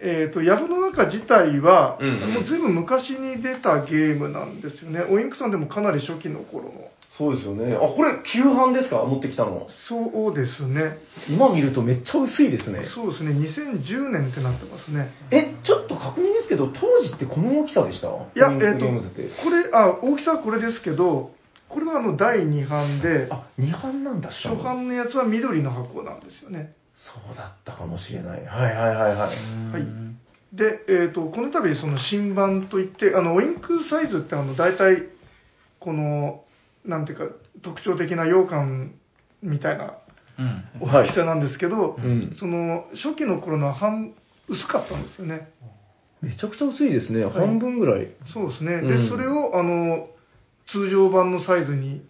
えっ、と、ヤブの中自体は、うんもうずいぶん昔に出たゲームなんですよね。オインクさんでもかなり初期の頃の。そうですよね。あ、これ、旧版ですか？持ってきたの。そうですね。今見るとめっちゃ薄いですね。そうですね。2010年ってなってますね。え、ちょっと確認ですけど、当時ってこの大きさでした？いや、えっ、ームズって。これ、あ、大きさはこれですけど、これはあの、第2版で、あ、2版なんだ、初版のやつは緑の箱なんですよね。そうだったかもしれない。はいはいはいはい。はい。で、えっ、と、この度、その新版といって、あの、オインクサイズって、あの、大体、この、なんていうか、特徴的な羊羹みたいなうん。はい大きさなんですけど、うんその、初期の頃のは半、薄かったんですよね。めちゃくちゃ薄いですね。い半分ぐらい。そうですね。で、うんそれを、あの、通常版のサイズに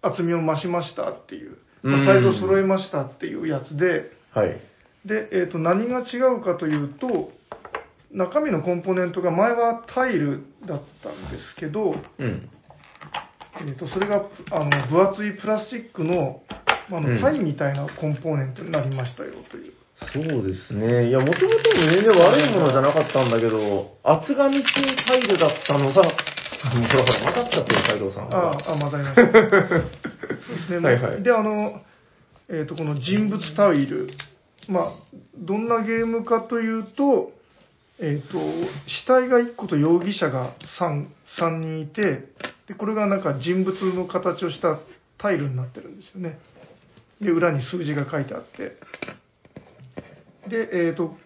厚みを増しましたっていう、まうんあサイズを揃えましたっていうやつで、はい。で、えっ、と、何が違うかというと、中身のコンポーネントが前はタイルだったんですけど、うん。えー、とそれがあの分厚いプラスチックのあの、うんパイみたいなコンポーネントになりましたよという。そうですね。いや、もともと全然悪いものじゃなかったんだけど、厚紙製タイルだったのが、もうほらほら、混ざっちゃってる、斎藤さん。ああ、あ混ざりました。ね。はいはいで、あの、えっ、と、この人物タイル。まあ、どんなゲームかというと、えっ、と、死体が1個と容疑者が 3, 3人いて、で、これがなんか人物の形をしたタイルになってるんですよね。で、裏に数字が書いてあって。で、えっ、と、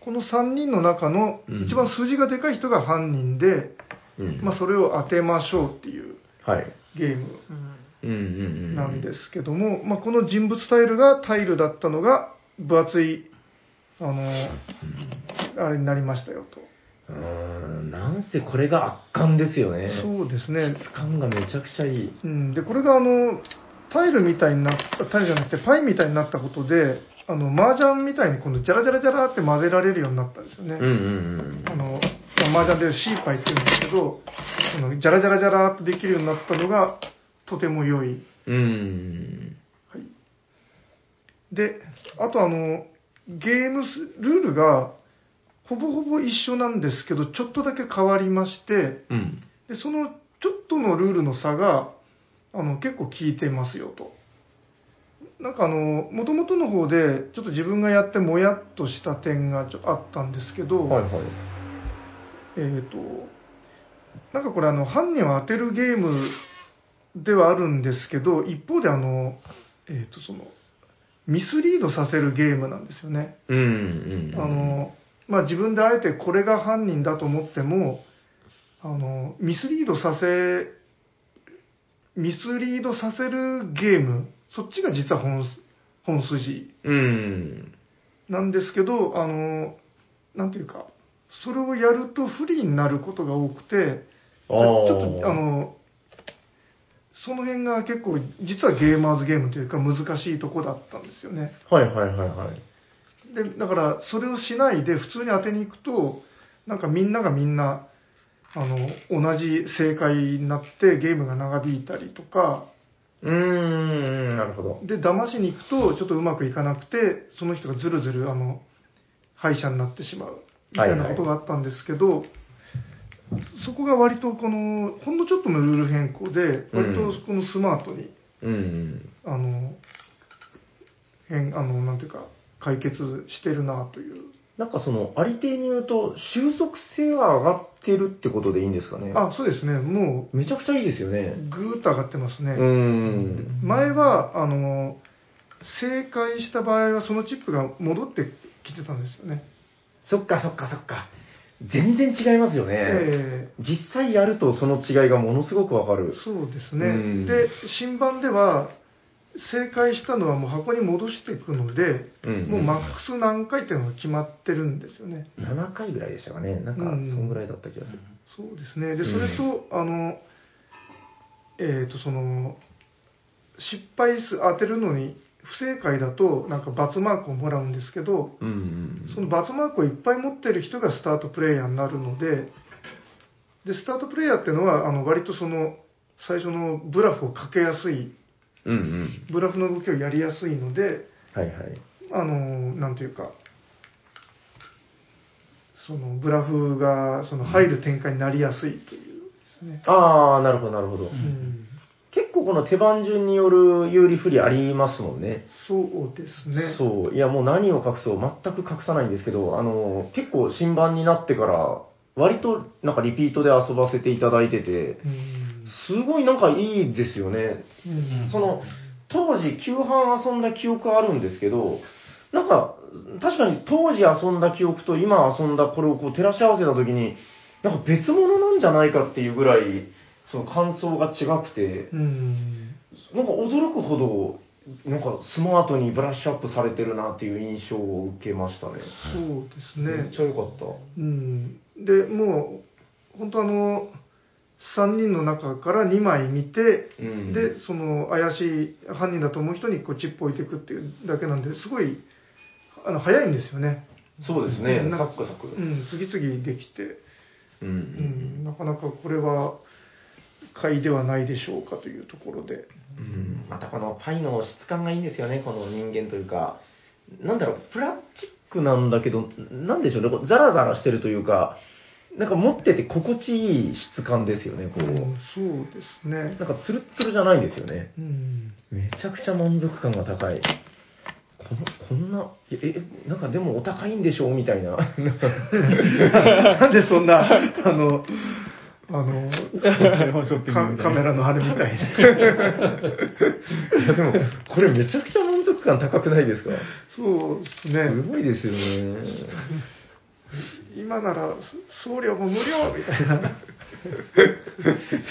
この3人の中のうん一番数字がでかい人が犯人で、うん。まあ、それを当てましょうっていうはい。ゲーム。なんですけども、まあ、この人物タイルがタイルだったのが分厚い、あの、あれになりましたよと。うーん、なんせこれが圧巻ですよね。そうですね。質感がめちゃくちゃいい。うん、で、これがあの、タイルみたいになった、タイルじゃなくてパイみたいになったことで、あの、麻雀みたいに今度ジャラジャラジャラって混ぜられるようになったんですよね。うんうんあの、まあ、麻雀でシーパイって言うんですけど、このジャラジャラジャラっとできるようになったのが、とても良い。うん。うん。で、あとあの、ゲームス、ルールが、ほぼほぼ一緒なんですけど、ちょっとだけ変わりまして、うん。で、そのちょっとのルールの差が、あの、結構効いてますよと。なんかあの、元々の方で、ちょっと自分がやってもやっとした点がちょあったんですけど、はいはい。えっ、と、なんかこれあの、犯人を当てるゲームではあるんですけど、一方であの、えっ、と、その、ミスリードさせるゲームなんですよね。うんうん。あ、の、まあ、自分であえてこれが犯人だと思っても、あの、ミスリードさせ、ミスリードさせるゲーム、そっちが実は本す本筋うん。なんですけど、あの、なんていうか、それをやると不利になることが多くて、ちあょっと、あの、その辺が結構、実はゲーマーズゲームというか難しいとこだったんですよね。はいはいはいはい。で、だから、それをしないで普通に当てに行くと、なんかみんながみんな、あの、同じ正解になってゲームが長引いたりとか、うーん、なるほど。で、騙しに行くとちょっとうまくいかなくて、その人がずるずる、あの、敗者になってしまう、みたいなことがあったんですけど、そこが割とこの、ほんのちょっとのルール変更で、割とこのスマートに、うん。あの、変、あの、なんていうか、解決してるなという。なんかその、ありていに言うと、収束性は上がってるってことでいいんですかね。あ、そうですね。もめちゃくちゃいいですよう、ね。ぐーっと上がってますね。うーん。前は、あの、正解した場合はそのチップが戻ってきてたんですよね。そっかそっかそっか。全然違いますよね。え実際やるとその違いがものすごくわかるえ。そうですね。うんで、新版では、正解したのはもう箱に戻していくので、うんもうマックス何回っていうのが決まってるんですよね。7回ぐらいでしたかね。なんか、そうんんぐらいだった気がする。そうですね。で、うんそれと、あの、えっ、と、その、失敗数当てるのに不正解だと、なんか×マークをもらうんですけど、うんうんその×マークをいっぱい持ってる人がスタートプレイヤーになるので、で、スタートプレイヤーっていうのは、あの、割とその、最初のブラフをかけやすい、うんうん。ブラフの動きをやりやすいので、はいはい。あの、なんていうか、その、ブラフが、その、入る展開になりやすいというですね。ああ、なるほどなるほど。うん結構この手番順による有利不利ありますもんね。そうですね。そう。いやもう何を隠そう、全く隠さないんですけど、あの、結構新版になってから、割となんかリピートで遊ばせていただいてて、うんすごいなんかいいですよね。うんその、当時、旧版遊んだ記憶あるんですけど、なんか、確かに当時遊んだ記憶と今遊んだこれをこう照らし合わせたときに、なんか別物なんじゃないかっていうぐらい、その感想が違くて、うん。なんか驚くほどなんかスマートにブラッシュアップされてるなっていう印象を受けましたね。そうですねめっち。ゃ良かった。うん。で、もう、本当あの、3人の中から2枚見て、うん。で、その怪しい犯人だと思う人にこうチップを置いていくっていうだけなんで、すごい、あの、早いんですよね。そうですね、うん。なんかサックサク。うん、次々できて、ううんん、なかなかこれは、買いではないでしょうかというところで。うん。またこのパイの質感がいいんですよね、この人間というか。なんだろう、プラスチックなんだけど、なんでしょうね、ザラザラしてるというか、なんか持ってて心地いい質感ですよね、こう。うん、そうですねなん。かツルッツルじゃないんですよね。うん。めちゃくちゃ満足感が高い。このこんな、え、えなんかでもお高いんでしょみたいな。なんでそんな、あの、あの、カカメラのあれみたいに。いやでも、これめちゃくちゃ満足感高くないですか？そうですすね。ごいですよね。今なら送料も無料みたいな。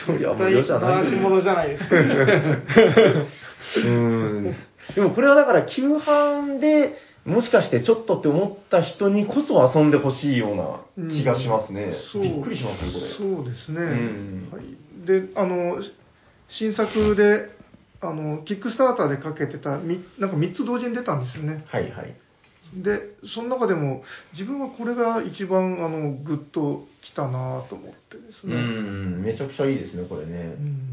そりゃもう余じゃない回し物じゃないですか。うん。でもこれはだから、旧版で、もしかしてちょっとって思った人にこそ遊んでほしいような気がしますね。そうびっくりしますね、これ。そうですね。んはい。で、あの、新作で、あの、キックスターターでかけてた、みなんか3つ同時に出たんですよね。はいはい。で、その中でも、自分はこれが一番、あの、グッときたなと思ってですうね。ん、めちゃくちゃいいですね、これね。うん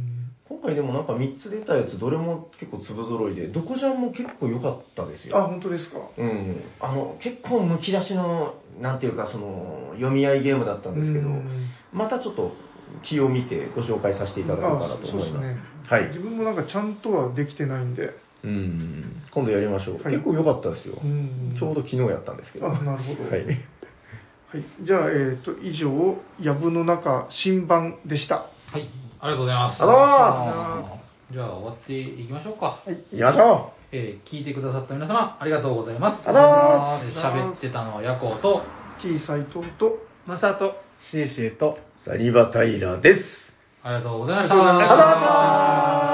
今回でもなんか3つ出たやつ、どれも結構粒揃いで、どこじゃんも結構良かったですよ。あ、本当ですか。うん。あの、結構むき出しの、なんていうか、その、読み合いゲームだったんですけど、うんまたちょっと気を見てご紹介させていただこうかなと思いますねはい。自分もなんかちゃんとはできてないんで。うん。今度やりましょう。はい結構良かったですよ。うんちょうど昨日やったんですけど。あ、なるほど。はい。はい。じゃあ、えっ、と、以上、やぶの中新版でした。はい。ありがとうございます。ありがとうございますじゃあ終わっていきましょうか。はい。行きましょえー聞いてくださった皆様、ありがとうございます。ありがとうございますえー喋ってたのはヤコウと、T 斎藤と、マサト。シエシエと、うサニバタイラです。ありがとうございました。ありがとうございましたありがとうございました